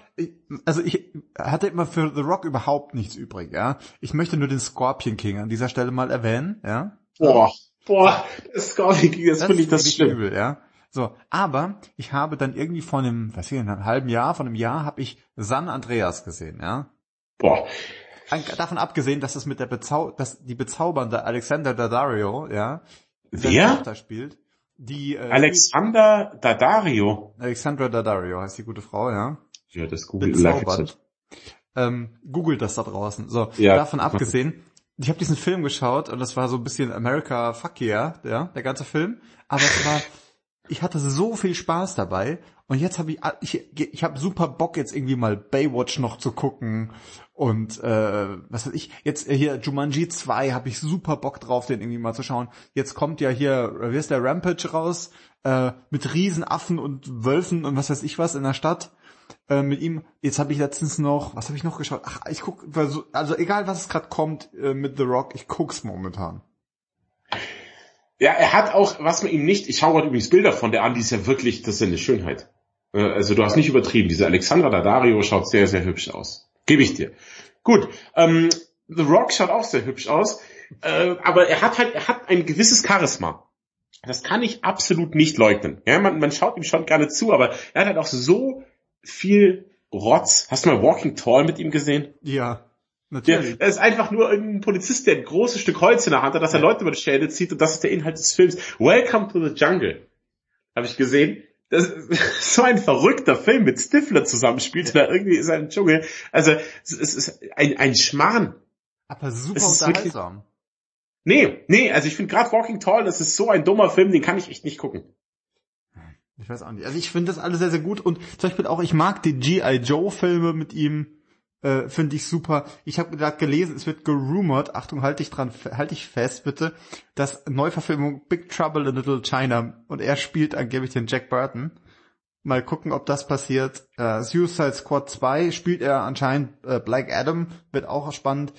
also ich hatte immer für The Rock überhaupt nichts übrig, ja. Ich möchte nur den Scorpion King an dieser Stelle mal erwähnen, ja. Boah, boah, das Scorpion King, das, Das finde ich das schlimm. übel, ja. So, aber ich habe dann irgendwie vor einem, was ich, einem halben Jahr, von einem Jahr habe ich San Andreas gesehen, ja. Boah, Davon abgesehen, dass es mit der Bezau dass die bezaubernde Alexander Daddario, ja, Wer? Tochter spielt, die äh, Alexander Daddario. Alexandra Daddario heißt die gute Frau, ja. Ja, das Google Bezaubert. Ähm, googelt das da draußen. So, Ja. davon abgesehen, ich habe diesen Film geschaut und das war so ein bisschen America Fuck yeah, ja, der ganze Film. Aber es war, ich hatte so viel Spaß dabei und jetzt habe ich, ich, ich habe super Bock jetzt irgendwie mal Baywatch noch zu gucken und äh, was weiß ich, jetzt äh, hier Jumanji 2 habe ich super Bock drauf, den irgendwie mal zu schauen. Jetzt kommt ja hier, wie ist der Rampage raus, äh, mit Riesenaffen und Wölfen und was weiß ich was in der Stadt äh, mit ihm. Jetzt habe ich letztens noch, was habe ich noch geschaut? Ach, ich guck, also, egal was es gerade kommt äh, mit The Rock, ich guck's momentan. Ja, er hat auch, was man ihm nicht, ich schaue gerade übrigens Bilder von der an, die ist ja wirklich, das ist ja eine Schönheit. Äh, Also du hast nicht übertrieben, diese Alexandra Daddario schaut sehr, sehr hübsch aus. Gebe ich dir. Gut, ähm, The Rock schaut auch sehr hübsch aus, äh, aber er hat halt, er hat ein gewisses Charisma. Das kann ich absolut nicht leugnen. Ja, man, man schaut ihm schon gerne zu, aber er hat halt auch so viel Rotz. Hast du mal Walking Tall mit ihm gesehen? Ja. Natürlich. Er ist einfach nur ein Polizist, der ein großes Stück Holz in der Hand hat, dass er Leute über die Schädel zieht und das ist der Inhalt des Films. Welcome to the Jungle. Habe ich gesehen. Das ist so ein verrückter Film mit Stifler zusammenspielt, da irgendwie ist ein Dschungel. Also es ist ein, ein Schmarrn. Aber super unterhaltsam. Nee, nee, also ich finde gerade Walking Tall, das ist so ein dummer Film, den kann ich echt nicht gucken. Ich weiß auch nicht. Also ich finde das alles sehr, sehr gut und zum Beispiel auch, ich mag die G.I. Joe Filme mit ihm, äh, finde ich super. Ich habe gerade gelesen, es wird gerumort, Achtung, halt dich dran, halt dich fest bitte, dass Neuverfilmung Big Trouble in Little China und er spielt angeblich den Jack Burton. Mal gucken, ob das passiert. Äh, Suicide Squad 2 spielt er anscheinend äh, Black Adam, wird auch spannend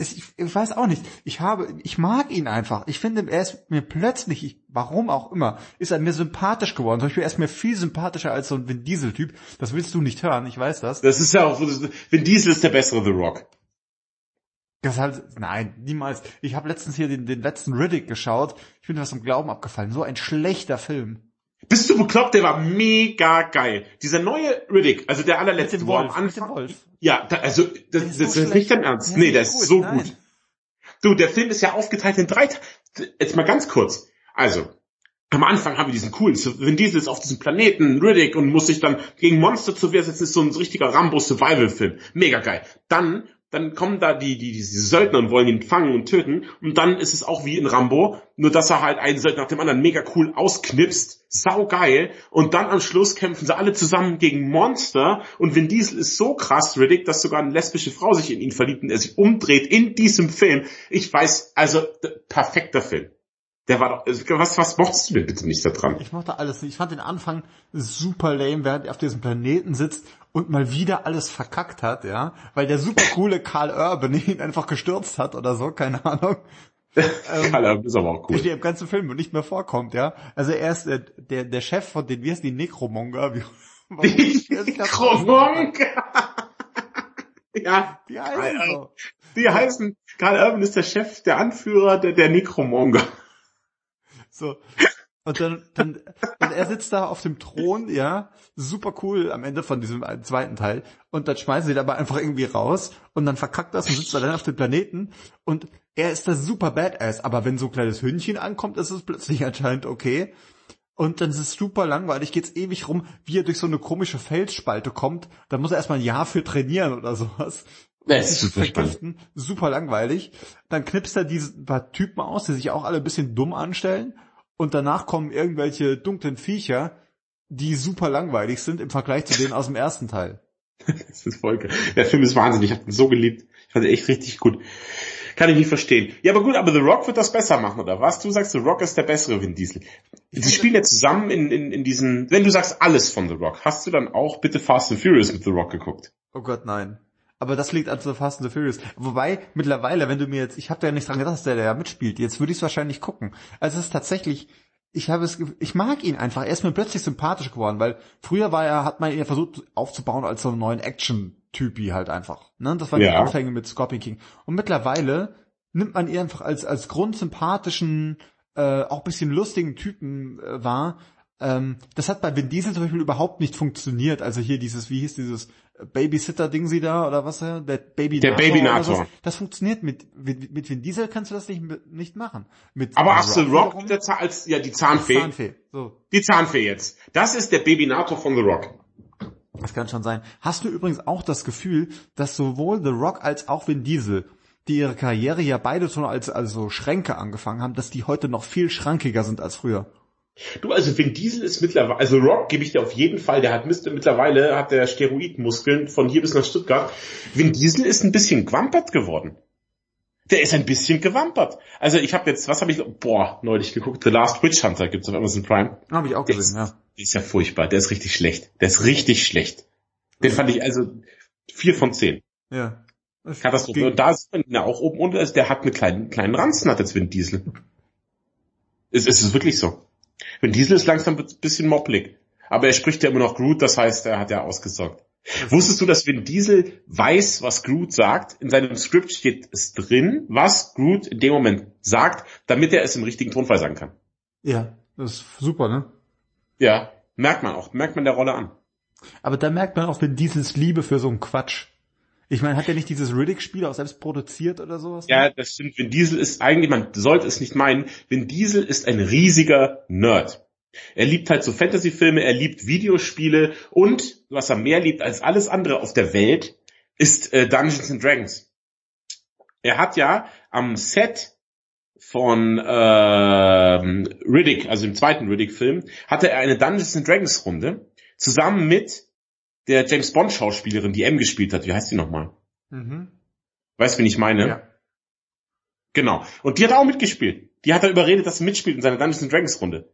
ich, ich weiß auch nicht. Ich habe, ich mag ihn einfach. Ich finde, er ist mir plötzlich, ich, warum auch immer, ist er mir sympathisch geworden. Zum Beispiel, er ist mir viel sympathischer als so ein Vin Diesel-Typ. Das willst du nicht hören, ich weiß das. Das ist ja auch, Vin Diesel ist der bessere The Rock. Das halt, nein, niemals. Ich habe letztens hier den, den letzten Riddick geschaut. Ich bin was im Glauben abgefallen. So ein schlechter Film. Bist du bekloppt? Der war mega geil. Dieser neue Riddick, also der allerletzte, wo am Anfang, ja, da, also das, das, das ist nicht dein Ernst. Nee, der ist gut, so nein. gut. Du, der Film ist ja aufgeteilt in drei. Jetzt mal ganz kurz. Also, am Anfang haben wir diesen coolen, Vin Diesel ist auf diesem Planeten, Riddick, und muss sich dann gegen Monster zu wehr setzen, ist so ein richtiger Rambo-Survival-Film. Mega geil. Dann dann kommen da die, die, die Söldner und wollen ihn fangen und töten. Und dann ist es auch wie in Rambo, nur dass er halt einen Söldner nach dem anderen mega cool ausknipst. Sau geil. Und dann am Schluss kämpfen sie alle zusammen gegen Monster. Und Vin Diesel ist so krass, Riddick, dass sogar eine lesbische Frau sich in ihn verliebt und er sich umdreht in diesem Film. Ich weiß, also, perfekter Film. Der war doch, was, was mochtest du denn bitte nicht da dran? Ich mochte alles nicht. Ich fand den Anfang super lame, während er auf diesem Planeten sitzt und mal wieder alles verkackt hat, ja, weil der super coole Karl Urban ihn einfach gestürzt hat oder so, keine Ahnung. ähm, Karl Urban ist aber auch cool. Der im ganzen Film nicht mehr vorkommt, ja. Also er ist der, der, der Chef von den, wie heißt die, Necromonger? Wie, die Necromonger! ja. Die heißen so. Die heißen, Karl Urban ist der Chef, der Anführer der, der Necromonger. So. Und dann, dann, und er sitzt da auf dem Thron, ja, super cool am Ende von diesem zweiten Teil. Und dann schmeißen sie ihn aber einfach irgendwie raus und dann verkackt das und sitzt er dann auf dem Planeten. Und er ist da super badass. Aber wenn so ein kleines Hündchen ankommt, ist es plötzlich anscheinend okay. Und dann ist es super langweilig, geht's ewig rum, wie er durch so eine komische Felsspalte kommt. Da muss er erstmal ein Jahr für trainieren oder sowas. Das ist super spannend. Super langweilig. Dann knipst er diese paar Typen aus, die sich auch alle ein bisschen dumm anstellen und danach kommen irgendwelche dunklen Viecher, die super langweilig sind im Vergleich zu denen aus dem ersten Teil. das ist voll geil. Der Film ist wahnsinnig, ich habe ihn so geliebt. Ich fand ihn echt richtig gut. Kann ich nicht verstehen. Ja, aber gut, aber The Rock wird das besser machen, oder was? Du sagst, The Rock ist der bessere Vin Diesel. Sie spielen ja zusammen in, in, in diesen, wenn du sagst alles von The Rock, hast du dann auch bitte Fast and Furious mit The Rock geguckt? Oh Gott, nein. Aber das liegt an The Fast and the Furious. Wobei, mittlerweile, wenn du mir jetzt, ich habe da ja nicht dran gedacht, dass der da ja mitspielt. Jetzt würde ich es wahrscheinlich gucken. Also es ist tatsächlich, ich habe es, ich mag ihn einfach. Er ist mir plötzlich sympathisch geworden, weil früher war er, hat man ihn ja versucht aufzubauen als so einen neuen Action-Typi halt einfach. Ne? Das waren ja. die Anfänge mit Scorpion King. Und mittlerweile nimmt man ihn einfach als, als grundsympathischen, äh, auch bisschen lustigen Typen äh, wahr. Ähm, das hat bei Vin Diesel zum Beispiel überhaupt nicht funktioniert. Also hier dieses, wie hieß dieses Babysitter-Ding sie da oder was? Der Baby Der Baby Nator. Das funktioniert mit, mit, mit Vin Diesel kannst du das nicht, nicht machen. Mit Aber Axel Rock, Rock der als, ja, die Zahnfee. Die Zahnfee, so. Die Zahnfee jetzt. Das ist der Baby Nator von The Rock. Das kann schon sein. Hast du übrigens auch das Gefühl, dass sowohl The Rock als auch Vin Diesel, die ihre Karriere ja beide schon als also Schränke angefangen haben, dass die heute noch viel schrankiger sind als früher? Du, also Vin Diesel ist mittlerweile, also Rock gebe ich dir auf jeden Fall, der hat mittlerweile hat der Steroidmuskeln von hier bis nach Stuttgart. Vin Diesel ist ein bisschen gewampert geworden. Der ist ein bisschen gewampert. Also ich habe jetzt, was habe ich, boah, neulich geguckt, The Last Witch Hunter gibt's auf Amazon Prime. Habe ich auch der gesehen, ist, ja. Der ist ja furchtbar, der ist richtig schlecht. Der ist richtig schlecht. Den fand ich also vier von zehn. Ja. Katastrophe. Und da ist man ja auch oben unten, also der hat einen kleinen, kleinen Ranzen, hat jetzt Vin Diesel. Es, es ist wirklich so. Vin Diesel ist langsam ein bisschen mopplig. Aber er spricht ja immer noch Groot, das heißt, er hat ja ausgesorgt. Wusstest du, dass Vin Diesel weiß, was Groot sagt? In seinem Skript steht es drin, was Groot in dem Moment sagt, damit er es im richtigen Tonfall sagen kann. Ja, das ist super, ne? Ja, merkt man auch, merkt man der Rolle an. Aber da merkt man auch Vin Diesels Liebe für so einen Quatsch. Ich meine, hat er nicht dieses Riddick-Spiel auch selbst produziert oder sowas? Ja, das stimmt. Vin Diesel ist eigentlich, man sollte es nicht meinen, Vin Diesel ist ein riesiger Nerd. Er liebt halt so Fantasy-Filme, er liebt Videospiele und was er mehr liebt als alles andere auf der Welt, ist äh, Dungeons and Dragons. Er hat ja am Set von äh, Riddick, also im zweiten Riddick-Film, hatte er eine Dungeons and Dragons Runde zusammen mit der James Bond Schauspielerin, die M gespielt hat. Wie heißt die nochmal? Mhm. Weißt du, wen ich meine? Ja. Genau. Und die hat auch mitgespielt. Die hat er überredet, dass sie mitspielt in seiner Dungeons and Dragons Runde.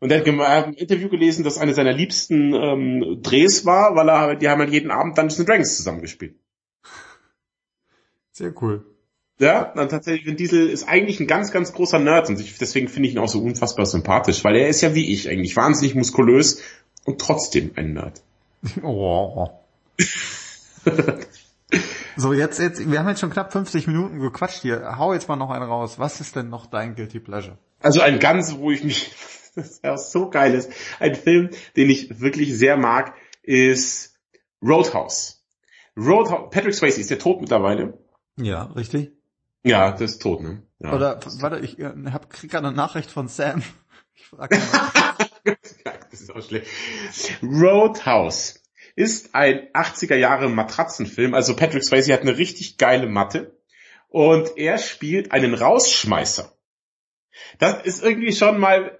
Und er hat im Interview gelesen, dass eine seiner liebsten ähm, Drehs war, weil er, die haben halt jeden Abend Dungeons and Dragons zusammengespielt. Sehr cool. Ja, dann tatsächlich, Vin Diesel ist eigentlich ein ganz, ganz großer Nerd und ich, deswegen finde ich ihn auch so unfassbar sympathisch, weil er ist ja wie ich eigentlich, wahnsinnig muskulös und trotzdem ein Nerd. Oh. so, jetzt, jetzt, wir haben jetzt schon knapp 50 Minuten gequatscht hier. Hau jetzt mal noch einen raus. Was ist denn noch dein Guilty Pleasure? Also ein ganz, wo ich mich, das ja so geil ist, ein Film, den ich wirklich sehr mag, ist Roadhouse. Roadhouse, Patrick Swayze ist der tot mittlerweile. Ja, richtig. Ja, das ist tot, ne? Ja. Oder, warte, ich äh, hab, krieg gerade eine Nachricht von Sam. Ich frag mal. das ist auch schlecht. Roadhouse ist ein 80er Jahre Matratzenfilm. Also Patrick Swayze hat eine richtig geile Matte und er spielt einen Rausschmeißer. Das ist irgendwie schon mal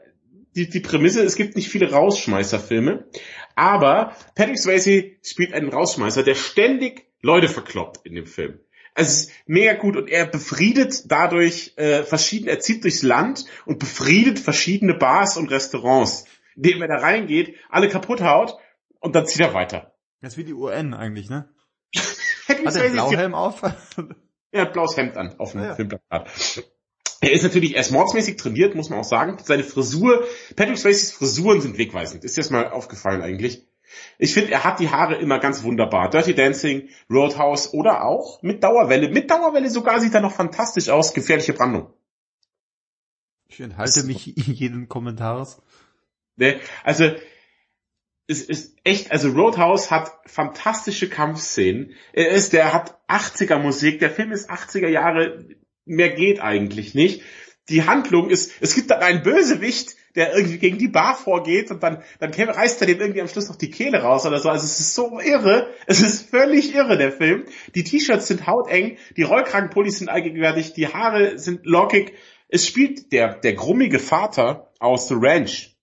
die, die Prämisse, es gibt nicht viele Rausschmeißerfilme, aber Patrick Swayze spielt einen Rausschmeißer, der ständig Leute verkloppt in dem Film. Also es ist mega gut und er befriedet dadurch äh, verschiedene, er zieht durchs Land und befriedet verschiedene Bars und Restaurants, indem er da reingeht, alle kaputt haut und dann zieht er weiter. Das ist wie die UN eigentlich, ne? hat er Blauhelm auf? er hat blaues Hemd an auf dem ja. Filmplakat. Er ist natürlich erst mordsmäßig trainiert, muss man auch sagen. Seine Frisur, Patrick Swayze's Frisuren sind wegweisend. Ist dir das mal aufgefallen eigentlich? Ich finde, er hat die Haare immer ganz wunderbar. Dirty Dancing, Roadhouse oder auch mit Dauerwelle. Mit Dauerwelle sogar sieht er noch fantastisch aus. Gefährliche Brandung. Ich enthalte das mich jeden Kommentars. Ne, also, es ist echt, also Roadhouse hat fantastische Kampfszenen. Er ist, der hat 80er Musik. Der Film ist 80er Jahre. Mehr geht eigentlich nicht. Die Handlung ist, es gibt dann einen Bösewicht, der irgendwie gegen die Bar vorgeht und dann, dann reißt er dem irgendwie am Schluss noch die Kehle raus oder so. Also es ist so irre. Es ist völlig irre, der Film. Die T-Shirts sind hauteng, die Rollkragenpullis sind allgegenwärtig, die Haare sind lockig. Es spielt der, der grummige Vater aus The Ranch.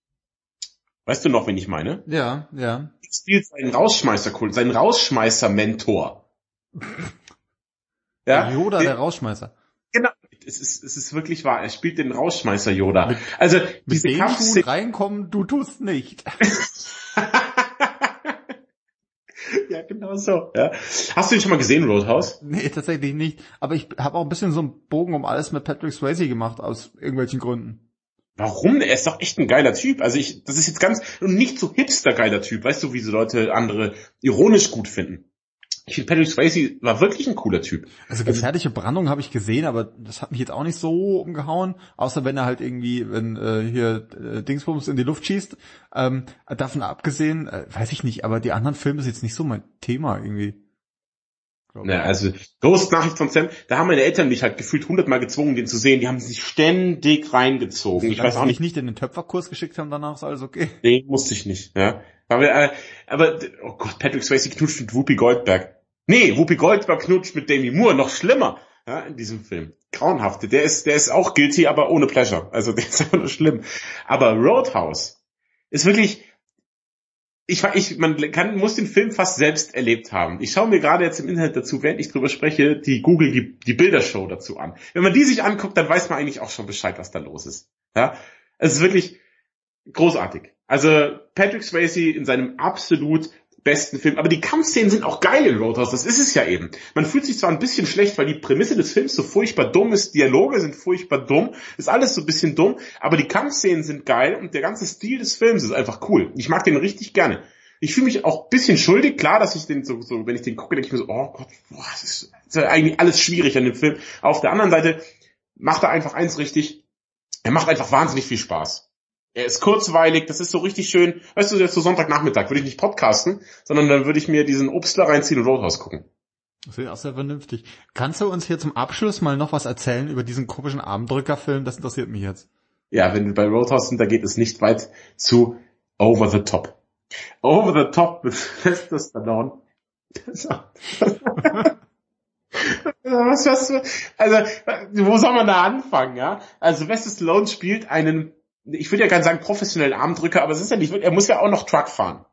Weißt du noch, wen ich meine? Ja, ja. Er spielt seinen Rausschmeißerkult, seinen Rausschmeißer-Mentor. ja? Yoda, der Rausschmeißer. Es ist, es ist wirklich wahr. Er spielt den Rausschmeißer Yoda. Mit, also mit diese Kampfszenen reinkommen, du tust nicht. ja, genau so. Ja. Hast du ihn schon mal gesehen, Roadhouse? Nee, tatsächlich nicht. Aber ich habe auch ein bisschen so einen Bogen um alles mit Patrick Swayze gemacht, aus irgendwelchen Gründen. Warum? Er ist doch echt ein geiler Typ. Also ich, das ist jetzt ganz, und nicht so hipster geiler Typ. Weißt du, wie so Leute andere ironisch gut finden? Ich finde Patrick Swayze war wirklich ein cooler Typ. Also gefährliche Brandung habe ich gesehen, aber das hat mich jetzt auch nicht so umgehauen, außer wenn er halt irgendwie, wenn äh, hier äh, Dingsbums in die Luft schießt. Ähm, davon abgesehen, äh, weiß ich nicht, aber die anderen Filme ist jetzt nicht so mein Thema irgendwie. Ja, also große Nachricht von Sam, da haben meine Eltern mich halt gefühlt hundertmal gezwungen, den zu sehen. Die haben sich ständig reingezogen. Ich, ich weiß auch nicht. nicht in den Töpferkurs geschickt haben, danach ist alles okay. Nee, musste ich nicht. Ja. Aber, äh, aber oh Gott, Patrick Swayze knutscht mit Whoopi Goldberg. Nee, Whoopi Goldberg knutscht mit Demi Moore, noch schlimmer. Ja, in diesem Film. Grauenhafte. Der ist, der ist auch guilty, aber ohne Pleasure. Also der ist einfach nur schlimm. Aber Roadhouse ist wirklich, ich, ich, man kann, muss den Film fast selbst erlebt haben. Ich schaue mir gerade jetzt im Internet dazu, während ich drüber spreche, die Google, die, die Bildershow dazu an. Wenn man die sich anguckt, dann weiß man eigentlich auch schon Bescheid, was da los ist. Ja, es ist wirklich großartig. Also Patrick Swayze in seinem absolut besten Film. Aber die Kampfszenen sind auch geil in Roadhouse, das ist es ja eben. Man fühlt sich zwar ein bisschen schlecht, weil die Prämisse des Films so furchtbar dumm ist, Dialoge sind furchtbar dumm, ist alles so ein bisschen dumm, aber die Kampfszenen sind geil und der ganze Stil des Films ist einfach cool. Ich mag den richtig gerne. Ich fühle mich auch ein bisschen schuldig, klar, dass ich den so, so wenn ich den gucke, denke ich mir so, oh Gott, boah, das ist, das ist eigentlich alles schwierig an dem Film. Auf der anderen Seite macht er einfach eins richtig, er macht einfach wahnsinnig viel Spaß. Er ist kurzweilig, das ist so richtig schön. Weißt du, jetzt so Sonntagnachmittag würde ich nicht podcasten, sondern dann würde ich mir diesen Obstler reinziehen und Roadhouse gucken. Das ist auch sehr vernünftig. Kannst du uns hier zum Abschluss mal noch was erzählen über diesen komischen Armdrückerfilm? Das interessiert mich jetzt. Ja, wenn wir bei Roadhouse sind, da geht es nicht weit zu Over the Top. Over the Top mit Sylvester Stallone. was, was, also, wo soll man da anfangen, ja? Also, Sylvester Stallone spielt einen, ich würde ja gerne sagen professionellen Armdrücker, aber es ist ja nicht, er muss ja auch noch Truck fahren.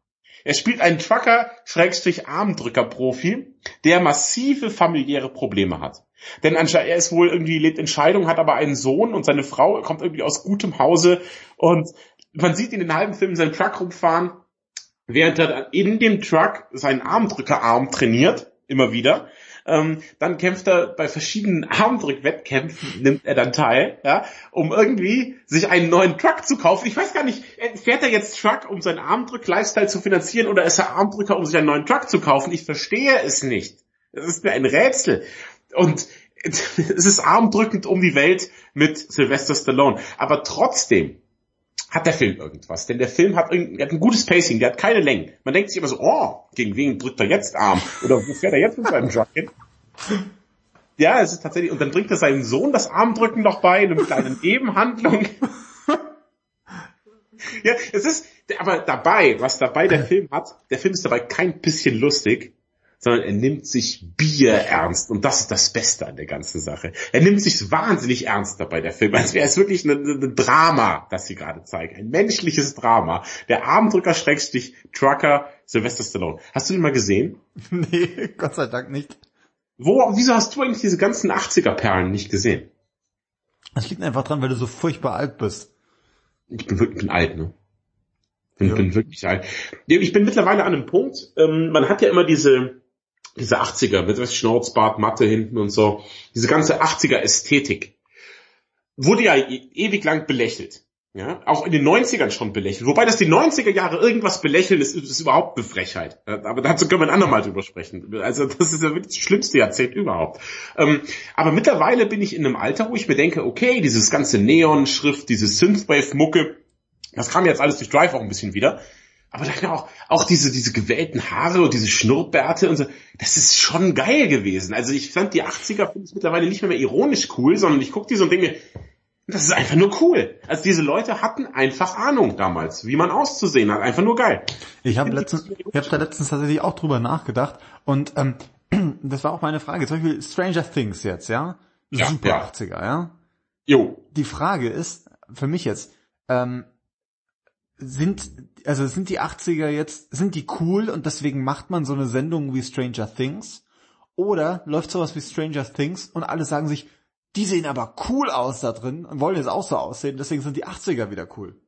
Er spielt einen Trucker, Schrägstrich Armdrücker-Profi, der massive familiäre Probleme hat. Denn er ist wohl irgendwie, lebt in Scheidung, hat aber einen Sohn und seine Frau kommt irgendwie aus gutem Hause und man sieht in den halben Film in seinem Truck rumfahren, während er in dem Truck seinen Armdrückerarm trainiert, immer wieder. Ähm, dann kämpft er bei verschiedenen Armdrück-Wettkämpfen, nimmt er dann teil, ja, um irgendwie sich einen neuen Truck zu kaufen. Ich weiß gar nicht, fährt er jetzt Truck, um seinen Armdrück-Lifestyle zu finanzieren oder ist er Armdrücker, um sich einen neuen Truck zu kaufen? Ich verstehe es nicht. Das ist mir ein Rätsel. Und es ist armdrückend um die Welt mit Sylvester Stallone. Aber trotzdem hat der Film irgendwas. Denn der Film hat, ein, hat ein gutes Pacing, der hat keine Längen. Man denkt sich immer so, oh, gegen wen drückt er jetzt Arm? Oder wo fährt er jetzt mit seinem Truck hin? Ja, es ist tatsächlich, und dann bringt er seinem Sohn das Armdrücken noch bei, in einer kleinen Nebenhandlung. ja, es ist, aber dabei, was dabei der Film hat, der Film ist dabei kein bisschen lustig, sondern er nimmt sich Bier ernst und das ist das Beste an der ganzen Sache. Er nimmt sich wahnsinnig ernst dabei, der Film, als wäre es wirklich ein, ein Drama, das sie gerade zeigen, ein menschliches Drama. Der Abendrücker Schrägstich Trucker Sylvester Stallone. Hast du den mal gesehen? Nee, Gott sei Dank nicht. Wo, wieso hast du eigentlich diese ganzen 80er-Perlen nicht gesehen? Das liegt einfach dran, weil du so furchtbar alt bist. Ich bin wirklich bin alt, ne? Ich bin, ja. bin wirklich alt. Ich bin mittlerweile an einem Punkt, ähm, man hat ja immer diese, diese 80er mit was Schnauzbart, Matte hinten und so, diese ganze 80er Ästhetik wurde ja e ewig lang belächelt. Ja, auch in den 90ern schon belächelt. Wobei das die 90er Jahre irgendwas belächeln ist, ist überhaupt eine Frechheit. Aber dazu können wir ein andermal drüber sprechen. Also das ist ja wirklich das schlimmste Jahrzehnt überhaupt. Ähm, aber mittlerweile bin ich in einem Alter, wo ich mir denke, okay, dieses ganze Neon-Schrift, diese Synthwave-Mucke, das kam jetzt alles durch Drive auch ein bisschen wieder. Aber dann auch, auch diese, diese gewählten Haare und diese Schnurrbärte und so, das ist schon geil gewesen. Also ich fand die 80er finde ich mittlerweile nicht mehr, mehr ironisch cool, sondern ich gucke die so und denke mir, das ist einfach nur cool. Also diese Leute hatten einfach Ahnung damals, wie man auszusehen hat. Einfach nur geil. Ich habe letztens, ich habe da letztens tatsächlich auch drüber nachgedacht und ähm, das war auch meine Frage. Zum Beispiel Stranger Things jetzt, ja? Super ja. 80er, ja? Jo. Die Frage ist für mich jetzt, ähm, sind, also sind die 80er jetzt, sind die cool und deswegen macht man so eine Sendung wie Stranger Things? Oder läuft sowas wie Stranger Things und alle sagen sich, die sehen aber cool aus da drin und wollen jetzt auch so aussehen, deswegen sind die 80er wieder cool.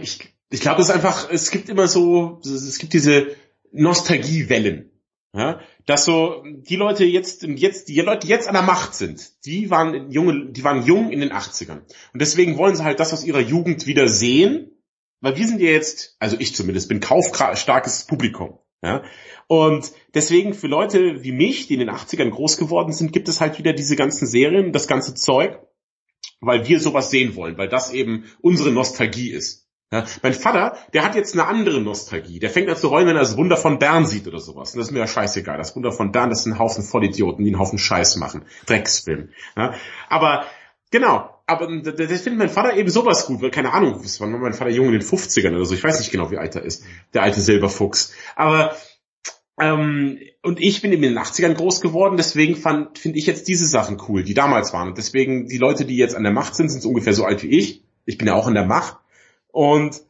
Ich, ich glaube, es ist einfach, es gibt immer so, es gibt diese Nostalgiewellen. Ja, dass so die Leute jetzt, jetzt, die Leute, jetzt an der Macht sind, die waren junge, die waren jung in den 80ern. Und deswegen wollen sie halt das aus ihrer Jugend wieder sehen, weil wir sind ja jetzt, also ich zumindest, bin kaufstarkes Publikum. Ja? Und deswegen für Leute wie mich, die in den 80ern groß geworden sind, gibt es halt wieder diese ganzen Serien, das ganze Zeug, weil wir sowas sehen wollen, weil das eben unsere Nostalgie ist. Ja, mein Vater, der hat jetzt eine andere Nostalgie. Der fängt an zu heulen, wenn er das Wunder von Bern sieht oder sowas. Und das ist mir ja scheißegal. Das Wunder von Bern, das sind ein Haufen Vollidioten, die einen Haufen Scheiß machen. Drecksfilm. Ja, aber genau, aber das findet mein Vater eben sowas gut, weil keine Ahnung, das war mein Vater jung in den 50ern oder so. Ich weiß nicht genau, wie alt er ist. Der alte Silberfuchs. Aber ähm, und ich bin in den 80ern groß geworden, deswegen finde ich jetzt diese Sachen cool, die damals waren. Und deswegen die Leute, die jetzt an der Macht sind, sind ungefähr so alt wie ich. Ich bin ja auch in der Macht. Und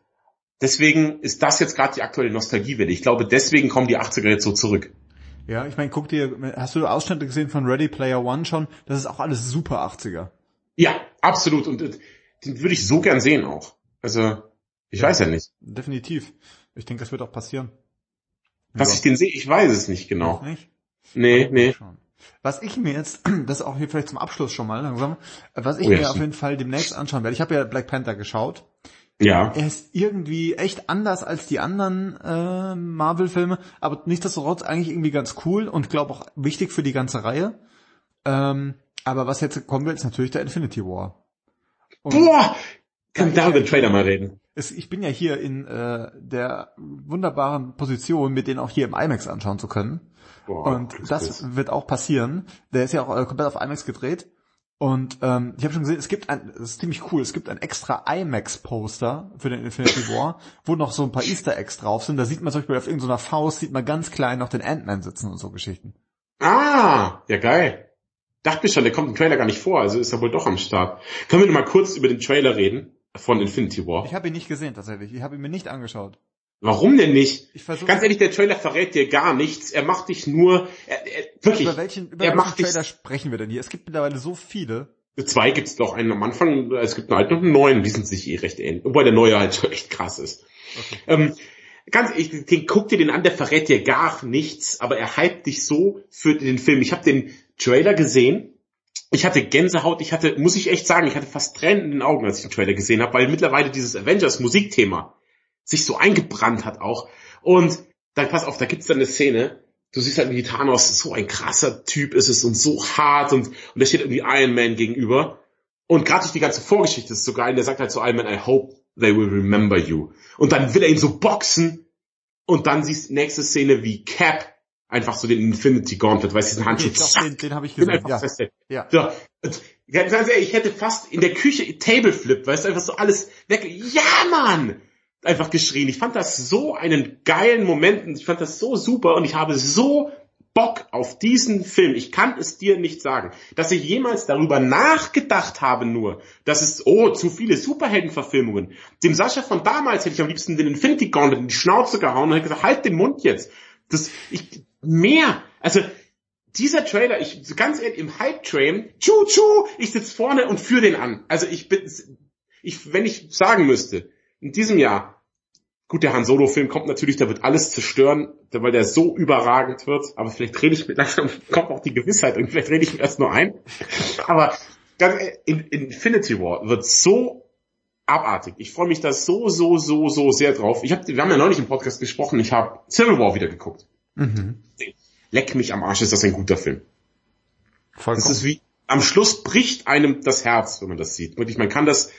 deswegen ist das jetzt gerade die aktuelle Nostalgiewelle. Ich glaube, deswegen kommen die 80er jetzt so zurück. Ja, ich meine, guck dir, hast du Ausschnitte gesehen von Ready Player One schon? Das ist auch alles super 80er. Ja, absolut. Und äh, den würde ich so gern sehen auch. Also, ich weiß ja nicht. Definitiv. Ich denke, das wird auch passieren. Was ja. ich den sehe, ich weiß es nicht genau. Nicht? Nee, nee. Was ich mir jetzt, das auch hier vielleicht zum Abschluss schon mal langsam, was ich oh, mir auf jeden Fall demnächst anschauen werde, ich habe ja Black Panther geschaut ja. Er ist irgendwie echt anders als die anderen äh, Marvel-Filme, aber nichtsdestotrotz eigentlich irgendwie ganz cool und glaube auch wichtig für die ganze Reihe. Ähm, aber was jetzt kommen will, ist natürlich der Infinity War. Und Boah! Können wir darüber den Trailer mal reden? Es, ich bin ja hier in äh, der wunderbaren Position, mir den auch hier im IMAX anschauen zu können. Boah, und das Chris. wird auch passieren. Der ist ja auch äh, komplett auf IMAX gedreht. Und ähm, ich habe schon gesehen, es gibt ein, das ist ziemlich cool, es gibt ein extra IMAX-Poster für den Infinity War, wo noch so ein paar Easter Eggs drauf sind. Da sieht man zum Beispiel auf irgendeiner Faust, sieht man ganz klein noch den Ant-Man sitzen und so Geschichten. Ah, ja geil. Dachte schon, der kommt im Trailer gar nicht vor, also ist er wohl doch am Start. Können wir noch mal kurz über den Trailer reden von Infinity War? Ich habe ihn nicht gesehen tatsächlich, ich habe ihn mir nicht angeschaut. Warum denn nicht? Ich Ganz ehrlich, der Trailer verrät dir gar nichts. Er macht dich nur, er, er, wirklich. Über welchen, über er welchen Trailer sprechen wir denn hier? Es gibt mittlerweile so viele. Zwei gibt's doch, einen am Anfang, es gibt einen alten und einen neuen, die sind sich eh recht ähnlich. Wobei der neue halt schon echt krass ist. Okay. Ähm, ganz ehrlich, den, guck dir den an, der verrät dir gar nichts, aber er hypt dich so für den Film. Ich habe den Trailer gesehen, ich hatte Gänsehaut, ich hatte, muss ich echt sagen, ich hatte fast Tränen in den Augen, als ich den Trailer gesehen habe, weil mittlerweile dieses Avengers Musikthema sich so eingebrannt hat auch. Und dann pass auf, da gibt's dann eine Szene, du siehst halt wie Thanos, so ein krasser Typ ist es und so hart und, und da steht irgendwie Iron Man gegenüber. Und gerade durch die ganze Vorgeschichte ist so geil, der sagt halt zu Iron Man, I hope they will remember you. Und dann will er ihn so boxen und dann siehst du nächste Szene wie Cap einfach so den Infinity Gauntlet, weißt du, diesen Handschuh. Okay, den, den habe ich gesehen. Ja. ja. So, und, ich hätte fast in der Küche Table Flip, weißt du, einfach so alles weg. Ja, Mann! Einfach geschrien. Ich fand das so einen geilen Moment und ich fand das so super und ich habe so Bock auf diesen Film. Ich kann es dir nicht sagen, dass ich jemals darüber nachgedacht habe nur, dass es, oh, zu viele Superheldenverfilmungen. Dem Sascha von damals hätte ich am liebsten den Infinity Gauntlet in die Schnauze gehauen und hätte gesagt, halt den Mund jetzt. Das, ich, mehr. Also, dieser Trailer, ich, ganz ehrlich, im Hype-Train, tschu, tschu, ich sitze vorne und führe den an. Also ich bin, ich, wenn ich sagen müsste, in diesem Jahr, gut, der Han Solo-Film kommt natürlich, da wird alles zerstören, weil der so überragend wird, aber vielleicht rede ich mit, langsam kommt auch die Gewissheit und vielleicht rede ich mir erst nur ein. Aber ganz, in, Infinity War wird so abartig. Ich freue mich da so, so, so, so sehr drauf. Ich hab, wir haben ja neulich im Podcast gesprochen, ich habe Civil War wieder geguckt. Mhm. Leck mich am Arsch, ist das ein guter Film. Vollkommen. Das ist wie, am Schluss bricht einem das Herz, wenn man das sieht. Wirklich, man kann das,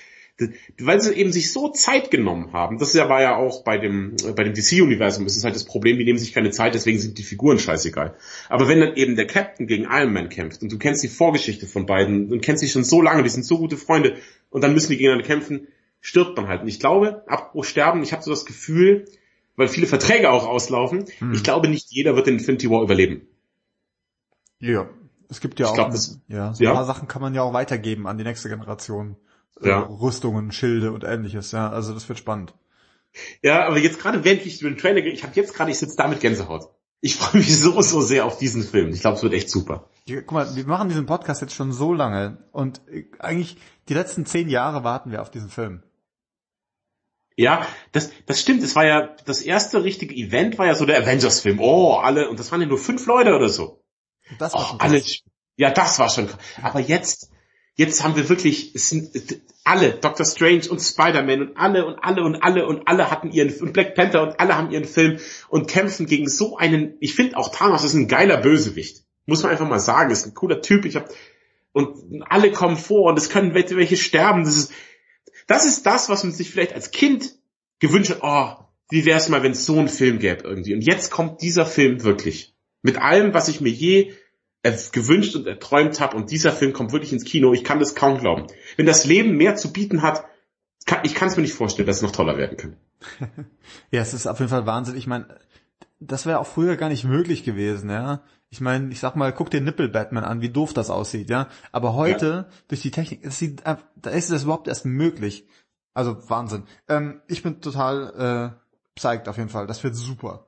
weil sie eben sich so Zeit genommen haben. Das war ja auch bei dem, bei dem DC-Universum ist es halt das Problem, die nehmen sich keine Zeit, deswegen sind die Figuren scheißegal. Aber wenn dann eben der Captain gegen Iron Man kämpft und du kennst die Vorgeschichte von beiden und kennst sie schon so lange, die sind so gute Freunde und dann müssen die gegeneinander kämpfen, stirbt man halt. Und ich glaube, apropos Sterben, ich habe so das Gefühl, weil viele Verträge auch auslaufen, hm. ich glaube nicht jeder wird den Infinity War überleben. Ja, es gibt ja ich auch, glaub, das, ja, so ja. ein paar Sachen kann man ja auch weitergeben an die nächste Generation ja. Rüstungen, Schilde und ähnliches. Ja, also das wird spannend. Ja, aber jetzt gerade während ich über den Trailer, ich habe jetzt gerade, ich sitze da mit Gänsehaut. Ich freue mich so, so sehr auf diesen Film. Ich glaube, es wird echt super. Ja, guck mal, wir machen diesen Podcast jetzt schon so lange und eigentlich die letzten zehn Jahre warten wir auf diesen Film. Ja, das, das stimmt. Es war ja, das erste richtige Event war ja so der Avengers-Film. Oh, alle, und das waren ja nur fünf Leute oder so. Das war oh, schon alle, ja, das war schon krass. Aber jetzt, Jetzt haben wir wirklich, es sind alle, Doctor Strange und Spider-Man und alle und alle und alle und alle hatten ihren, und Black Panther und alle haben ihren Film und kämpfen gegen so einen, ich finde auch Thanos ist ein geiler Bösewicht. Muss man einfach mal sagen, ist ein cooler Typ, ich hab, und alle kommen vor und es können welche sterben, das ist, das ist das, was man sich vielleicht als Kind gewünscht hat, oh, wie wär's mal, wenn es so einen Film gäbe irgendwie. Und jetzt kommt dieser Film wirklich. Mit allem, was ich mir je gewünscht und erträumt habe und dieser Film kommt wirklich ins Kino, ich kann das kaum glauben. Wenn das Leben mehr zu bieten hat, kann, ich kann es mir nicht vorstellen, dass es noch toller werden kann. ja, es ist auf jeden Fall Wahnsinn. Ich meine, das wäre auch früher gar nicht möglich gewesen, ja. Ich meine, ich sag mal, guck dir Nippel Batman an, wie doof das aussieht, ja. Aber heute, ja. durch die Technik, es sieht, da ist es überhaupt erst möglich. Also Wahnsinn. Ähm, ich bin total äh, psyched auf jeden Fall. Das wird super.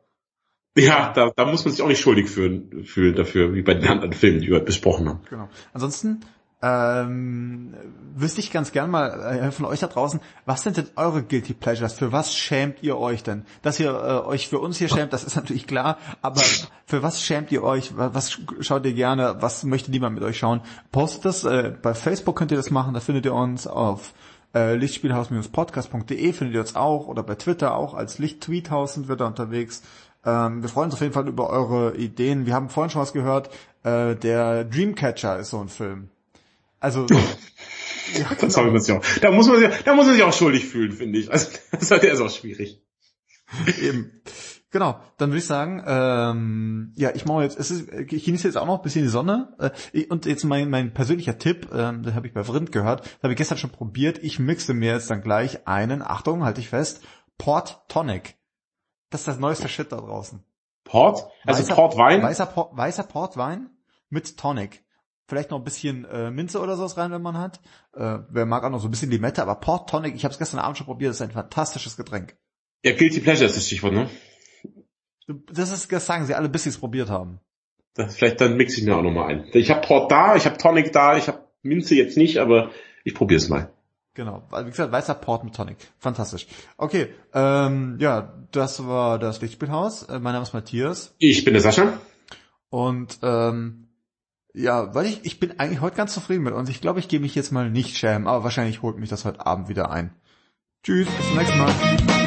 Ja, da, da muss man sich auch nicht schuldig fühlen, fühlen dafür, wie bei den anderen Filmen, die wir besprochen haben. Genau. Ansonsten ähm, wüsste ich ganz gern mal äh, von euch da draußen, was sind denn eure Guilty Pleasures? Für was schämt ihr euch denn? Dass ihr äh, euch für uns hier schämt, das ist natürlich klar, aber für was schämt ihr euch? Was schaut ihr gerne? Was möchte niemand mit euch schauen? Postet das, äh, bei Facebook könnt ihr das machen, da findet ihr uns auf äh, lichtspielhaus-podcast.de findet ihr uns auch oder bei Twitter auch als Lichttweethaus sind wir da unterwegs. Ähm, wir freuen uns auf jeden Fall über eure Ideen. Wir haben vorhin schon was gehört. Äh, der Dreamcatcher ist so ein Film. Also Ja, das genau. man sich auch. Da muss man sich, da muss man sich auch schuldig fühlen, finde ich. Also, das ist auch schwierig. Eben. Genau, dann würde ich sagen, ähm, ja, ich mache jetzt, es ist, ich genieße jetzt auch noch ein bisschen die Sonne. Äh, und jetzt mein, mein persönlicher Tipp, ähm, den habe ich bei Vrind gehört, das habe ich gestern schon probiert. Ich mixe mir jetzt dann gleich einen, Achtung, halte ich fest, Port Tonic. Das ist das neueste Shit da draußen. Port? Also weißer, Portwein? Weißer, Port, weißer Portwein mit Tonic. Vielleicht noch ein bisschen äh, Minze oder sowas rein, wenn man hat. Äh, wer mag auch noch so ein bisschen Limette, aber Port Tonic, ich habe es gestern Abend schon probiert, das ist ein fantastisches Getränk. Ja, Guilty Pleasure ist das Stichwort, ne? Das ist, das sagen sie alle, bis sie es probiert haben. Das, vielleicht dann mixe ich mir auch nochmal ein. Ich habe Port da, ich habe Tonic da, ich habe Minze jetzt nicht, aber ich probiere es mal. Genau, wie gesagt, weißer Port mit Tonic. Fantastisch. Okay, ähm, ja, das war das Lichtspielhaus. Äh, mein Name ist Matthias. Ich bin der Sascha. Und ähm, ja, weil ich, ich bin eigentlich heute ganz zufrieden mit uns. Ich glaube, ich gehe mich jetzt mal nicht schämen, aber wahrscheinlich holt mich das heute Abend wieder ein. Tschüss, bis zum nächsten Mal.